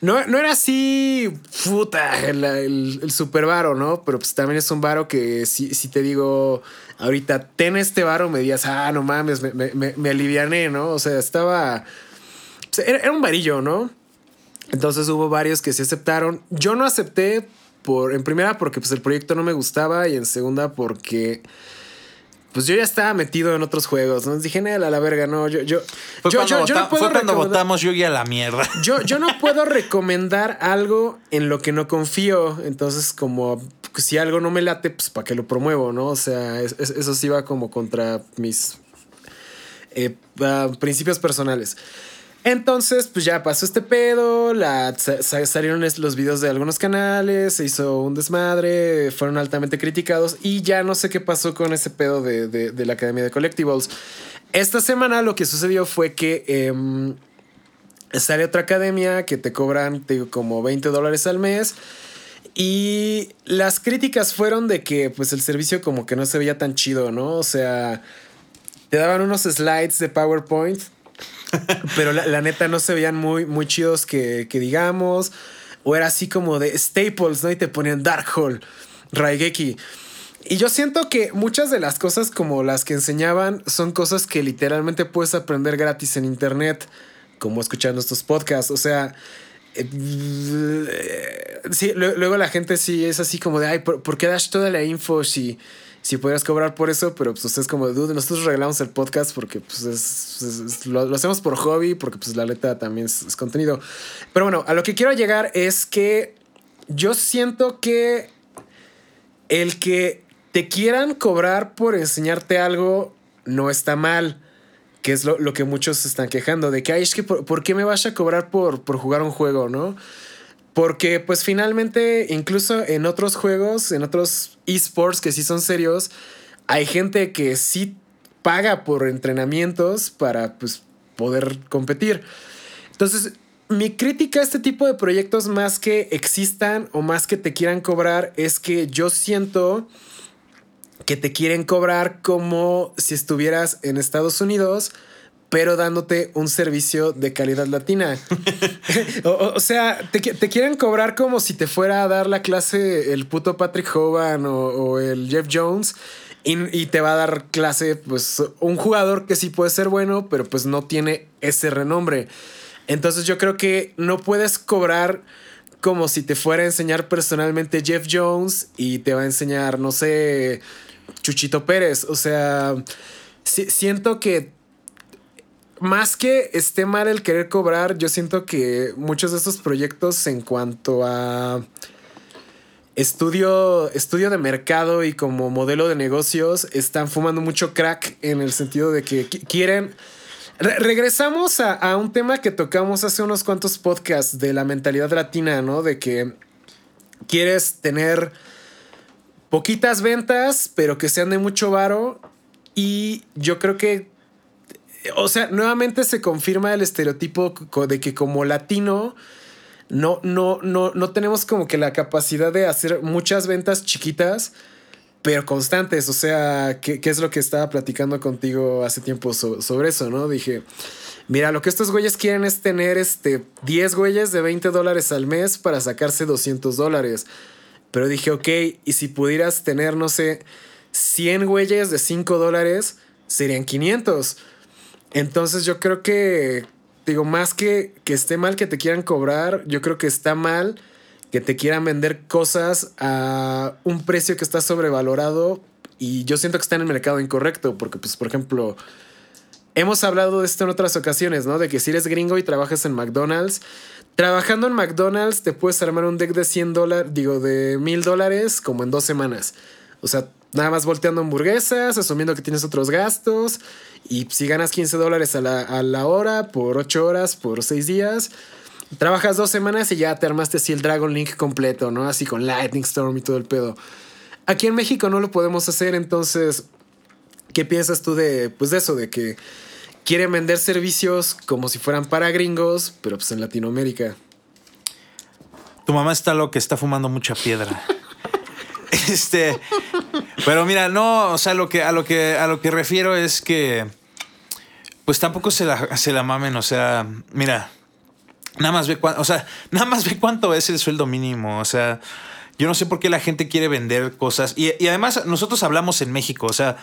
no, no era así, puta, el, el, super varo, ¿no? Pero pues también es un varo que si, si te digo ahorita, ten este varo, me dirías, ah, no mames, me, me, me aliviané, ¿no? O sea, estaba... Pues, era, era un varillo, ¿no? Entonces hubo varios que se aceptaron. Yo no acepté por, en primera porque pues el proyecto no me gustaba y en segunda porque pues yo ya estaba metido en otros juegos, ¿no? Dije, a la verga, no, yo, yo, Fue yo, cuando, yo, yo no puedo fue cuando recomendar- votamos Yugi a la mierda. yo, yo no puedo recomendar algo en lo que no confío. Entonces, como pues, si algo no me late, pues para qué lo promuevo, ¿no? O sea, es- es- eso sí va como contra mis eh, ah, principios personales. Entonces, pues ya pasó este pedo, salieron los videos de algunos canales, se hizo un desmadre, fueron altamente criticados y ya no sé qué pasó con ese pedo de, de- la Academia de Collectibles. Esta semana lo que sucedió fue que em, sale otra academia que te cobran digo, como 20 dólares al mes. Y las críticas fueron de que pues el servicio como que no se veía tan chido, ¿no? O sea, te daban unos slides de PowerPoint, pero la, la neta no se veían muy, muy chidos que, que digamos. O era así como de staples, ¿no? Y te ponían Darkhold, Raigeki. Y yo siento que muchas de las cosas como las que enseñaban son cosas que literalmente puedes aprender gratis en internet, como escuchando estos podcasts. O sea, eh, sí, lue- luego la gente sí es así como de, ay, ¿por, por qué das toda la info si, si podrías cobrar por eso? Pero pues ustedes como, dude, nosotros regalamos el podcast porque pues es, es- es- lo, hacemos por hobby, porque pues la letra también es, contenido. Pero bueno, a lo que quiero llegar es que yo siento que el que te quieran cobrar por enseñarte algo no está mal. Que es lo, lo que muchos están quejando. De que, ay, es que por, ¿por qué me vas a cobrar por, por jugar un juego, no? Porque pues finalmente, incluso en otros juegos, en otros esports que sí son serios, hay gente que sí paga por entrenamientos para pues poder competir. Entonces, mi crítica a este tipo de proyectos, más que existan o más que te quieran cobrar, es que yo siento que te quieren cobrar como si estuvieras en Estados Unidos, pero dándote un servicio de calidad latina. o, sea, te, te quieren cobrar como si te fuera a dar la clase el puto Patrick Hogan o, o el Jeff Jones. Y, y te va a dar clase, pues, un jugador que sí puede ser bueno, pero pues no tiene ese renombre. Entonces yo creo que no puedes cobrar como si te fuera a enseñar personalmente Jeff Jones y te va a enseñar, no sé, Chuchito Pérez. O sea, si- siento que más que esté mal el querer cobrar, yo siento que muchos de estos proyectos en cuanto a estudio, estudio de mercado y como modelo de negocios están fumando mucho crack en el sentido de que qui- quieren... Re- regresamos a, a un tema que tocamos hace unos cuantos podcasts de la mentalidad latina, ¿no? De que quieres tener poquitas ventas, pero que sean de mucho varo. Y yo creo que, o sea, nuevamente se confirma el estereotipo de que como latino no, no, no, no tenemos como que la capacidad de hacer muchas ventas chiquitas, pero constantes. O sea, ¿qué, qué es lo que estaba platicando contigo hace tiempo so- sobre eso, no? Dije, mira, lo que estos güeyes quieren es tener este 10 güeyes de 20 dólares al mes para sacarse 200 dólares. Pero dije, ok, y si pudieras tener, no sé, 100 güeyes de 5 dólares, serían 500. Entonces yo creo que, digo, más que que esté mal que te quieran cobrar, yo creo que está mal que te quieran vender cosas a un precio que está sobrevalorado y yo siento que está en el mercado incorrecto, porque pues, por ejemplo, hemos hablado de esto en otras ocasiones, ¿no? De que si eres gringo y trabajas en McDonald's, trabajando en McDonald's te puedes armar un deck de 100 dólares, digo, de mil dólares como en dos semanas. O sea, nada más volteando hamburguesas, asumiendo que tienes otros gastos. Y si ganas 15 dólares a la, a la hora, por 8 horas, por 6 días, Trabajas dos semanas y ya te armaste así el Dragon Link completo, ¿no? Así con Lightning Storm y todo el pedo. Aquí en México no lo podemos hacer, entonces, ¿qué piensas tú de, pues de eso, de que quieren vender servicios como si fueran para gringos, pero pues en Latinoamérica? Tu mamá está loca, está fumando mucha piedra. este, pero mira, no, o sea, lo que, a, lo que, a lo que refiero es que, pues tampoco se la, se la mamen, o sea, mira, nada más ve cuánto, o sea, nada más ve cuánto es el sueldo mínimo, o sea, yo no sé por qué la gente quiere vender cosas. Y, y además nosotros hablamos en México, o sea,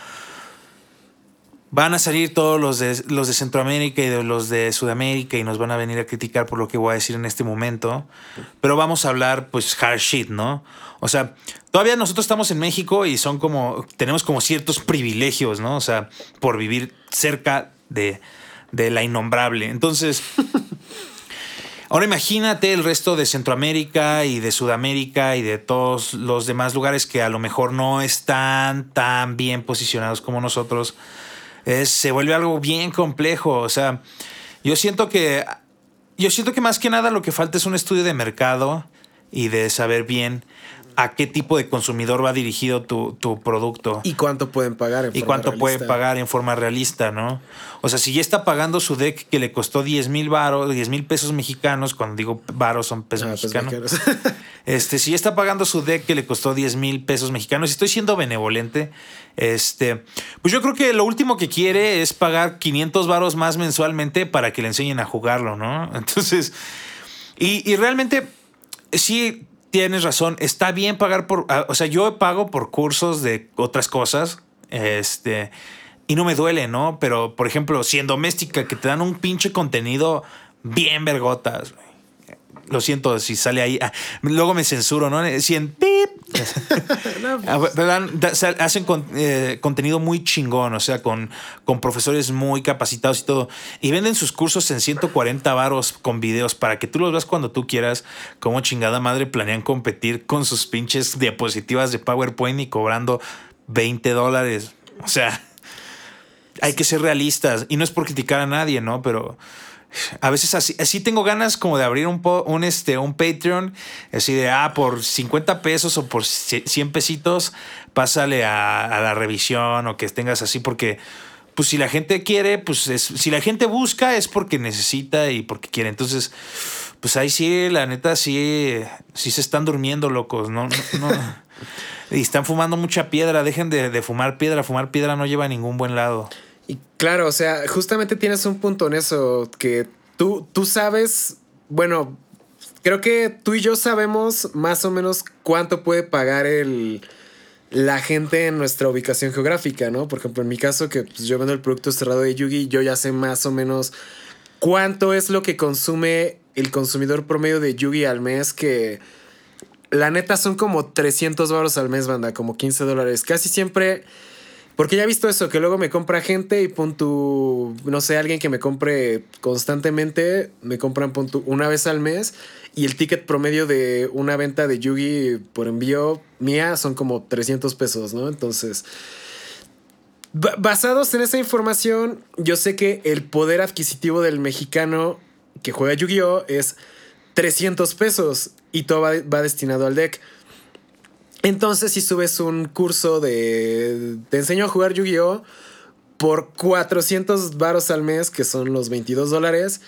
van a salir todos los de, los de Centroamérica y de los de Sudamérica y nos van a venir a criticar por lo que voy a decir en este momento. Pero vamos a hablar, pues, hard shit, ¿no? O sea, todavía nosotros estamos en México y son como, tenemos como ciertos privilegios, ¿no? O sea, por vivir cerca de, de la innombrable. Entonces, ahora imagínate el resto de Centroamérica y de Sudamérica y de todos los demás lugares que a lo mejor no están tan bien posicionados como nosotros es, se vuelve algo bien complejo. O sea, yo siento que. Yo siento que más que nada lo que falta es un estudio de mercado y de saber bien a qué tipo de consumidor va dirigido tu, tu producto. ¿Y cuánto pueden pagar en Y cuánto pueden pagar en forma realista, ¿no? O sea, si ya está pagando su deck que le costó 10 mil baros, 10 mil pesos mexicanos, cuando digo varos son pesos Ah, mexicanos. mexicanos. Este, si ya está pagando su deck que le costó 10 mil pesos mexicanos, estoy siendo benevolente, este, pues yo creo que lo último que quiere es pagar 500 varos más mensualmente para que le enseñen a jugarlo, ¿no? Entonces, y, y realmente, sí, tienes razón, está bien pagar por, ah, o sea, yo pago por cursos de otras cosas, este, y no me duele, ¿no? Pero, por ejemplo, si en doméstica que te dan un pinche contenido bien vergotas. Lo siento si sale ahí. ah, luego me censuro, ¿no? Si en pip. Ah, sea, hacen eh, contenido muy chingón, o sea, con, con profesores muy capacitados y todo. Y venden sus cursos en 140 varos con videos para que tú los veas cuando tú quieras. Como chingada madre planean competir con sus pinches diapositivas de PowerPoint y cobrando 20 dólares. O sea, hay que ser realistas. Y no es por criticar a nadie, ¿no? Pero a veces así, así tengo ganas como de abrir un, po- un, este, un Patreon, así de, ah, por 50 pesos o por 100 pesitos, pásale a, a la revisión o que tengas así, porque pues si la gente quiere, pues es- si la gente busca es porque necesita y porque quiere. Entonces, pues ahí sí, la neta, sí, sí se están durmiendo locos, ¿no? no, no. Y están fumando mucha piedra, dejen de, de fumar piedra, fumar piedra no lleva a ningún buen lado. Claro, o sea, justamente tienes un punto en eso, que tú, tú sabes, bueno, creo que tú y yo sabemos más o menos cuánto puede pagar el, la gente en nuestra ubicación geográfica, ¿no? Por ejemplo, en mi caso, que pues, yo vendo el producto cerrado de Yugi, yo ya sé más o menos cuánto es lo que consume el consumidor promedio de Yugi al mes, que la neta son como 300 baros al mes, banda, como 15 dólares. Casi siempre... Porque ya he visto eso, que luego me compra gente y pon no sé, alguien que me compre constantemente, me compran pon una vez al mes y el ticket promedio de una venta de Yugi por envío mía son como 300 pesos, ¿no? Entonces, ba- basados en esa información, yo sé que el poder adquisitivo del mexicano que juega Yu-Gi-Oh es 300 pesos y todo va destinado al deck. Entonces, si subes un curso de. Te enseño a jugar Yu-Gi-Oh! por 400 varos al mes, que son los 22 dólares.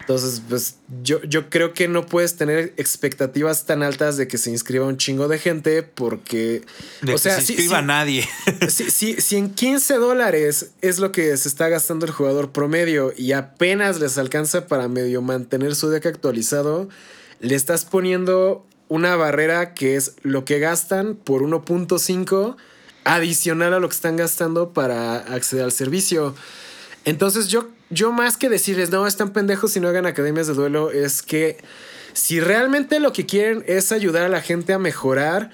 Entonces, pues yo, yo creo que no puedes tener expectativas tan altas de que se inscriba un chingo de gente, porque. De o que sea, se inscriba sí- nadie. si, si- si en 15 dólares es lo que se está gastando el jugador promedio y apenas les alcanza para medio mantener su deck actualizado, le estás poniendo una barrera que es lo que gastan por 1.5 adicional a lo que están gastando para acceder al servicio. Entonces yo, yo más que decirles, no, están pendejos si no hagan academias de duelo, es que si realmente lo que quieren es ayudar a la gente a mejorar,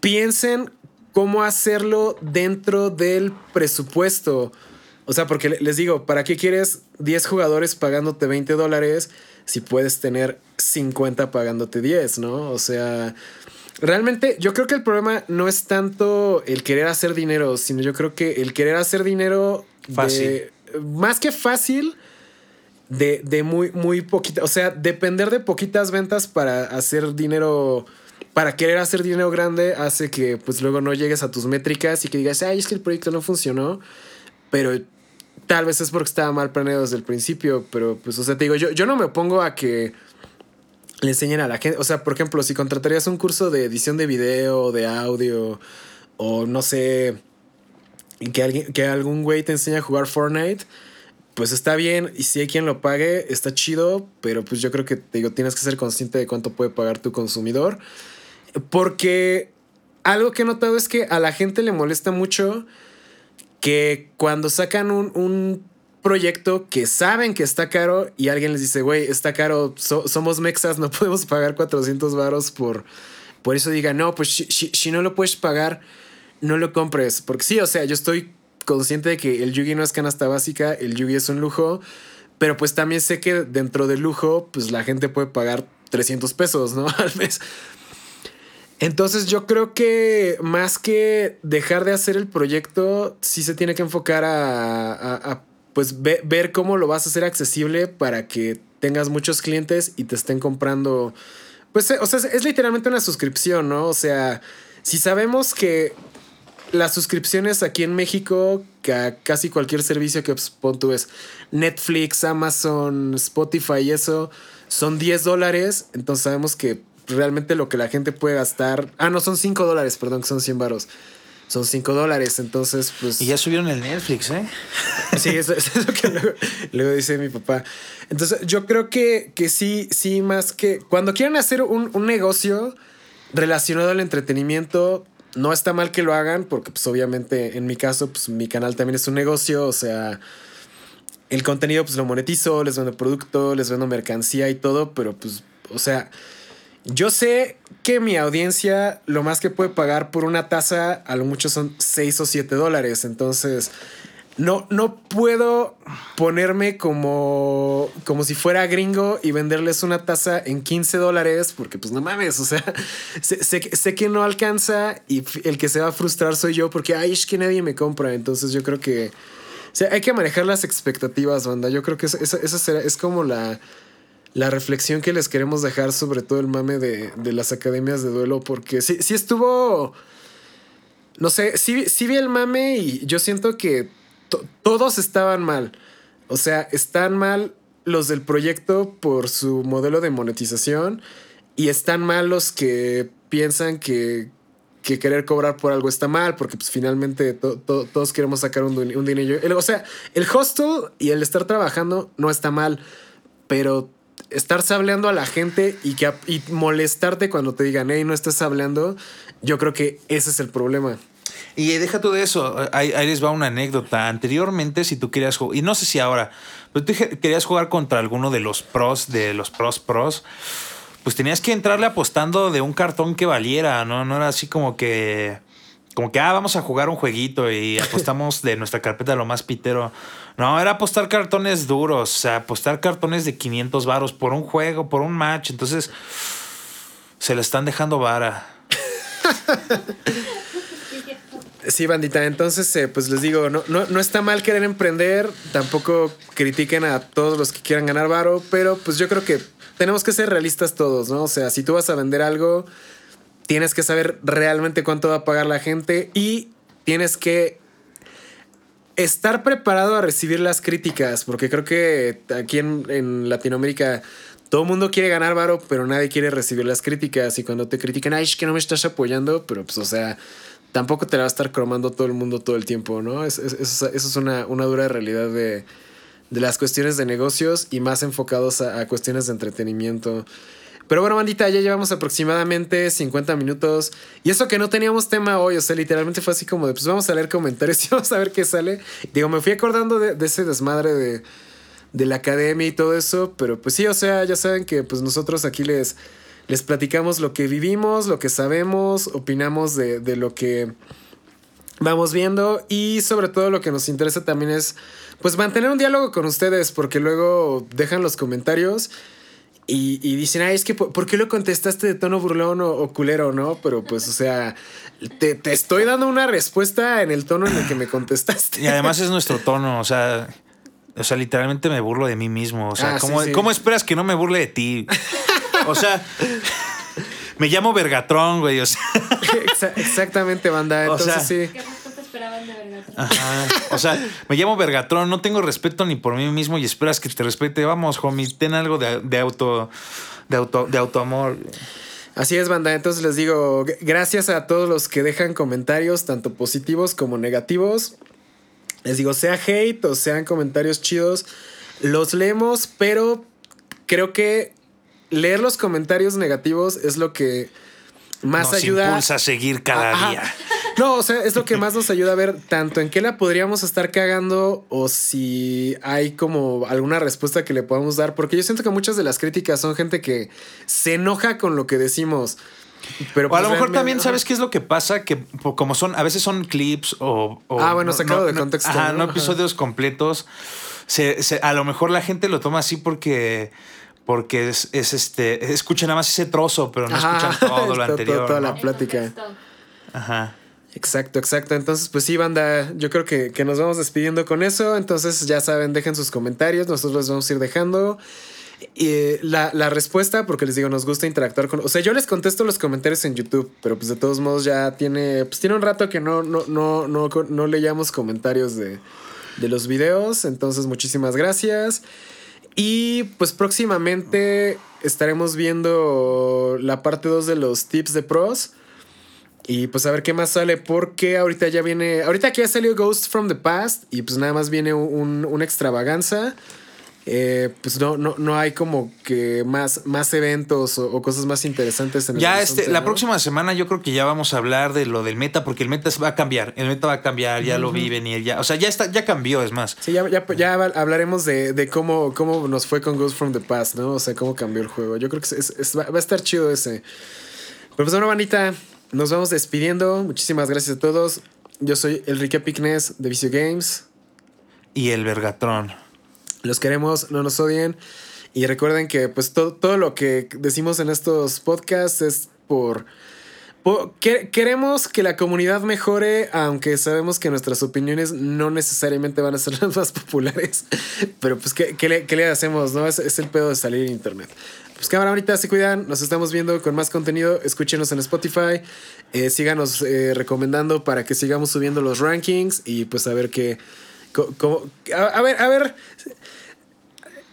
piensen cómo hacerlo dentro del presupuesto. O sea, porque le- les digo, ¿para qué quieres 10 jugadores pagándote 20 dólares si puedes tener 50 pagándote 10, ¿no? O sea, realmente yo creo que el problema no es tanto el querer hacer dinero, sino yo creo que el querer hacer dinero de- Fácil. más que fácil, de, de muy, muy poquita, o sea, depender de poquitas ventas para hacer dinero, para querer hacer dinero grande hace que pues luego no llegues a tus métricas y que digas, ay, es que el proyecto no funcionó, pero tal vez es porque estaba mal planeado desde el principio, pero pues, o sea, te digo, yo, yo no me opongo a que le enseñen a la gente, o sea, por ejemplo, si contratarías un curso de edición de video, de audio, o no sé, que, alguien, que algún güey te enseñe a jugar Fortnite, pues está bien, y si hay quien lo pague, está chido, pero pues yo creo que te digo, tienes que ser consciente de cuánto puede pagar tu consumidor, porque algo que he notado es que a la gente le molesta mucho que cuando sacan un, un proyecto que saben que está caro y alguien les dice, güey, está caro, somos mexas, no podemos pagar 400 varos por... Por eso diga, no, pues si, si, no lo puedes pagar, no lo compres. Porque sí, o sea, yo estoy consciente de que el Yugi no es canasta básica, el Yugi es un lujo, pero pues también sé que dentro del lujo, pues la gente puede pagar 300 pesos, ¿no? Al mes. Entonces yo creo que más que dejar de hacer el proyecto, sí se tiene que enfocar a, pues ver cómo lo vas a hacer accesible para que tengas muchos clientes y te estén comprando. Pues, o sea, es literalmente una suscripción, ¿no? O sea, si sabemos que las suscripciones aquí en México, que a casi cualquier servicio que pues, pon tú es Netflix, Amazon, Spotify y eso, son 10 dólares, entonces sabemos que realmente lo que la gente puede gastar. Ah, no, son 5 dólares, perdón, que son 100 varos. Son 5 dólares, entonces pues... Y ya subieron el Netflix, ¿eh? Sí, eso, es lo que luego, dice mi papá. Entonces yo creo que, que sí, sí, más que... Cuando quieran hacer un, un negocio relacionado al entretenimiento, no está mal que lo hagan, porque pues obviamente en mi caso, pues mi canal también es un negocio, o sea, el contenido pues lo monetizo, les vendo producto, les vendo mercancía y todo, pero pues, o sea, yo sé que mi audiencia lo más que puede pagar por una taza a lo mucho son 6 o 7 dólares. Entonces, no, no puedo ponerme como, como si fuera gringo y venderles una taza en 15 dólares porque pues no mames, o sea, sé, sé, que no alcanza y el que se va a frustrar soy yo porque, ay, es que nadie me compra. Entonces yo creo que... hay que manejar las expectativas, banda. Yo creo que esa, esa es como la la reflexión que les queremos dejar sobre todo el mame de, las academias de duelo, porque sí, sí estuvo, no sé, sí, sí vi el mame y yo siento que todos estaban mal. O sea, están mal los del proyecto por su modelo de monetización y están mal los que piensan que, que querer cobrar por algo está mal, porque pues finalmente todos queremos sacar un, un dinero. o sea, el hostel y el estar trabajando no está mal, pero estar sableando a la gente y, que, y molestarte cuando te digan, hey, no estás hablando, yo creo que ese es el problema. Y deja tú de eso, ahí, les va una anécdota. Anteriormente, si tú querías jugar, y no sé si ahora, pero tú querías jugar contra alguno de los pros, de los pros pros, pues tenías que entrarle apostando de un cartón que valiera, ¿no? No era así como que como que, ah, vamos a jugar un jueguito y apostamos de nuestra carpeta lo más pitero. No, era apostar cartones duros, o sea, apostar cartones de 500 varos por un juego, por un match. Entonces, se le están dejando vara. Sí, bandita. Entonces, eh, pues les digo, no, no, no, está mal querer emprender. Tampoco critiquen a todos los que quieran ganar varo. Pero pues yo creo que tenemos que ser realistas todos, ¿no? O sea, si tú vas a vender algo, tienes que saber realmente cuánto va a pagar la gente y tienes que estar preparado a recibir las críticas, porque creo que aquí en, Latinoamérica todo el mundo quiere ganar varo, pero nadie quiere recibir las críticas y cuando te critican, ay, es que no me estás apoyando, pero pues o sea, tampoco te la va a estar cromando todo el mundo todo el tiempo, ¿no? eso es una, dura realidad de, las cuestiones de negocios y más enfocados a cuestiones de entretenimiento. Pero bueno, bandita, ya llevamos aproximadamente 50 minutos. Y eso que no teníamos tema hoy, o sea, literalmente fue así como de, pues vamos a leer comentarios y vamos a ver qué sale. Digo, me fui acordando de, ese desmadre de, de, la academia y todo eso, pero pues sí, o sea, ya saben que pues nosotros aquí les, les platicamos lo que vivimos, lo que sabemos, opinamos de, de lo que vamos viendo y sobre todo lo que nos interesa también es pues mantener un diálogo con ustedes porque luego dejan los comentarios y, dicen, ay, es que, ¿por, qué lo contestaste de tono burlón o, culero, no? Pero pues, o sea, te, te, estoy dando una respuesta en el tono en el que me contestaste. Y además es nuestro tono, o sea, O sea, literalmente me burlo de mí mismo. O sea, Ah, ¿cómo, sí. cómo esperas que no me burle de ti? O sea, me llamo Vergatrón, güey. O sea, Exa- exactamente, banda. O Entonces sea- sí. ¿Qué respuesta esperaban de ajá. o sea, me llamo Vergatrón, no tengo respeto ni por mí mismo y esperas que te respete. Vamos, homie, ten algo de, de auto, de auto, de autoamor. Así es, banda. Entonces les digo, gracias a todos los que dejan comentarios, tanto positivos como negativos. Les digo, sea hate o sean comentarios chidos, los leemos, pero creo que leer los comentarios negativos es lo que más Nos ayuda. impulsa a seguir cada Ajá. día. No, o sea, es lo que más nos ayuda a ver tanto en qué la podríamos estar cagando o si hay como alguna respuesta que le podamos dar. Porque yo siento que muchas de las críticas son gente que se enoja con lo que decimos. Pero O a pues lo mejor también, ¿sabes qué es lo que pasa? Que como son, a veces son clips o... o- Ah, bueno, sacado de contexto, Ajá, ¿no? no episodios completos. Se, se- a lo mejor la gente lo toma así porque... Porque es, es este... Escuchan nada más ese trozo, pero no Ajá, escuchan todo lo todo- anterior. toda la ¿no? El plática. Ajá. Exacto, exacto. Entonces, pues sí, banda, yo creo que, que nos vamos despidiendo con eso. Entonces, ya saben, dejen sus comentarios, nosotros los vamos a ir dejando. Eh, la, la respuesta, porque les digo, nos gusta interactuar con. O sea, yo les contesto los comentarios en YouTube, pero pues de todos modos ya tiene. Pues tiene un rato que no, no, no, no, no leíamos comentarios de, de los videos. Entonces, muchísimas gracias. Y pues próximamente estaremos viendo la parte 2 de los tips de pros. Y pues a ver qué más sale, porque ahorita ya viene. Ahorita que ya salió Ghost from the Past y pues nada más viene un, una extravaganza. Eh, pues no, no, no hay como que más, más eventos o, o cosas más interesantes en el Ya este, la ¿no? próxima semana yo creo que ya vamos a hablar de lo del meta, porque el meta va a cambiar. El meta va a cambiar, ya lo vi venir, ya. O sea, ya está, ya cambió, es más. Sí, ya, ya, ya hablaremos de, de cómo, cómo nos fue con Ghost from the Past, ¿no? O sea, cómo cambió el juego. Yo creo que es- es- va, va a estar chido ese. Pero pues bueno, nos vamos despidiendo. Muchísimas gracias a todos. Yo soy Enrique Picnes de Vicio Games. Y el Vergatrón. Los queremos, no nos odien. Y recuerden que pues todo, todo lo que decimos en estos podcasts es por... por- que- queremos que la comunidad mejore, aunque sabemos que nuestras opiniones no necesariamente van a ser las más populares. Pero pues, ¿qué, qué le, qué le hacemos? no es, es el pedo de salir en internet. Pues cámara, ahorita se cuidan, nos estamos viendo con más contenido. Escúchenos en Spotify, eh, síganos eh, recomendando para que sigamos subiendo los rankings y pues a ver qué... co- cómo- a, a ver, a ver.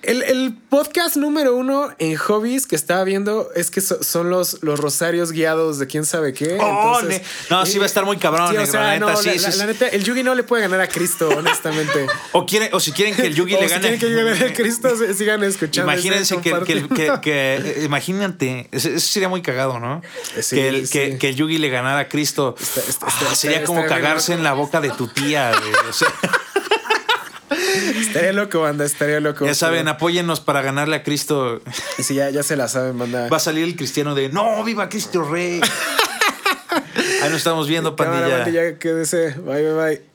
El, el podcast número uno en hobbies que estaba viendo es que so- son los, los rosarios guiados de quién sabe qué. Oh, Entonces- no, sí va a estar muy cabrón, Sí, o negro, sea, la neta, no, sí, la, sí, la- sí. la neta, el Yugi no le puede ganar a Cristo, honestamente. O, quiere, o si quieren que el Yugi le si gane. quieren que le gane a Cristo, sigan escuchando. Imagínense que, que, que- que- eh, imagínate, eso sería muy cagado, ¿no? Sí, que, el, que, el Yugi le ganara a Cristo. Está- está- Ah, sería como cagarse en la boca de tu tía. güey, o sea, Estaría loco, banda, estaría loco. ya saben, Pero- apóyennos para ganarle a Cristo. Sí, ya, ya se la saben, banda. Va a salir el cristiano de no, viva Cristo Rey. Ahí nos estamos viendo, pandilla. bandilla, quédese. Bye, bye, bye.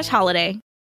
slash holiday.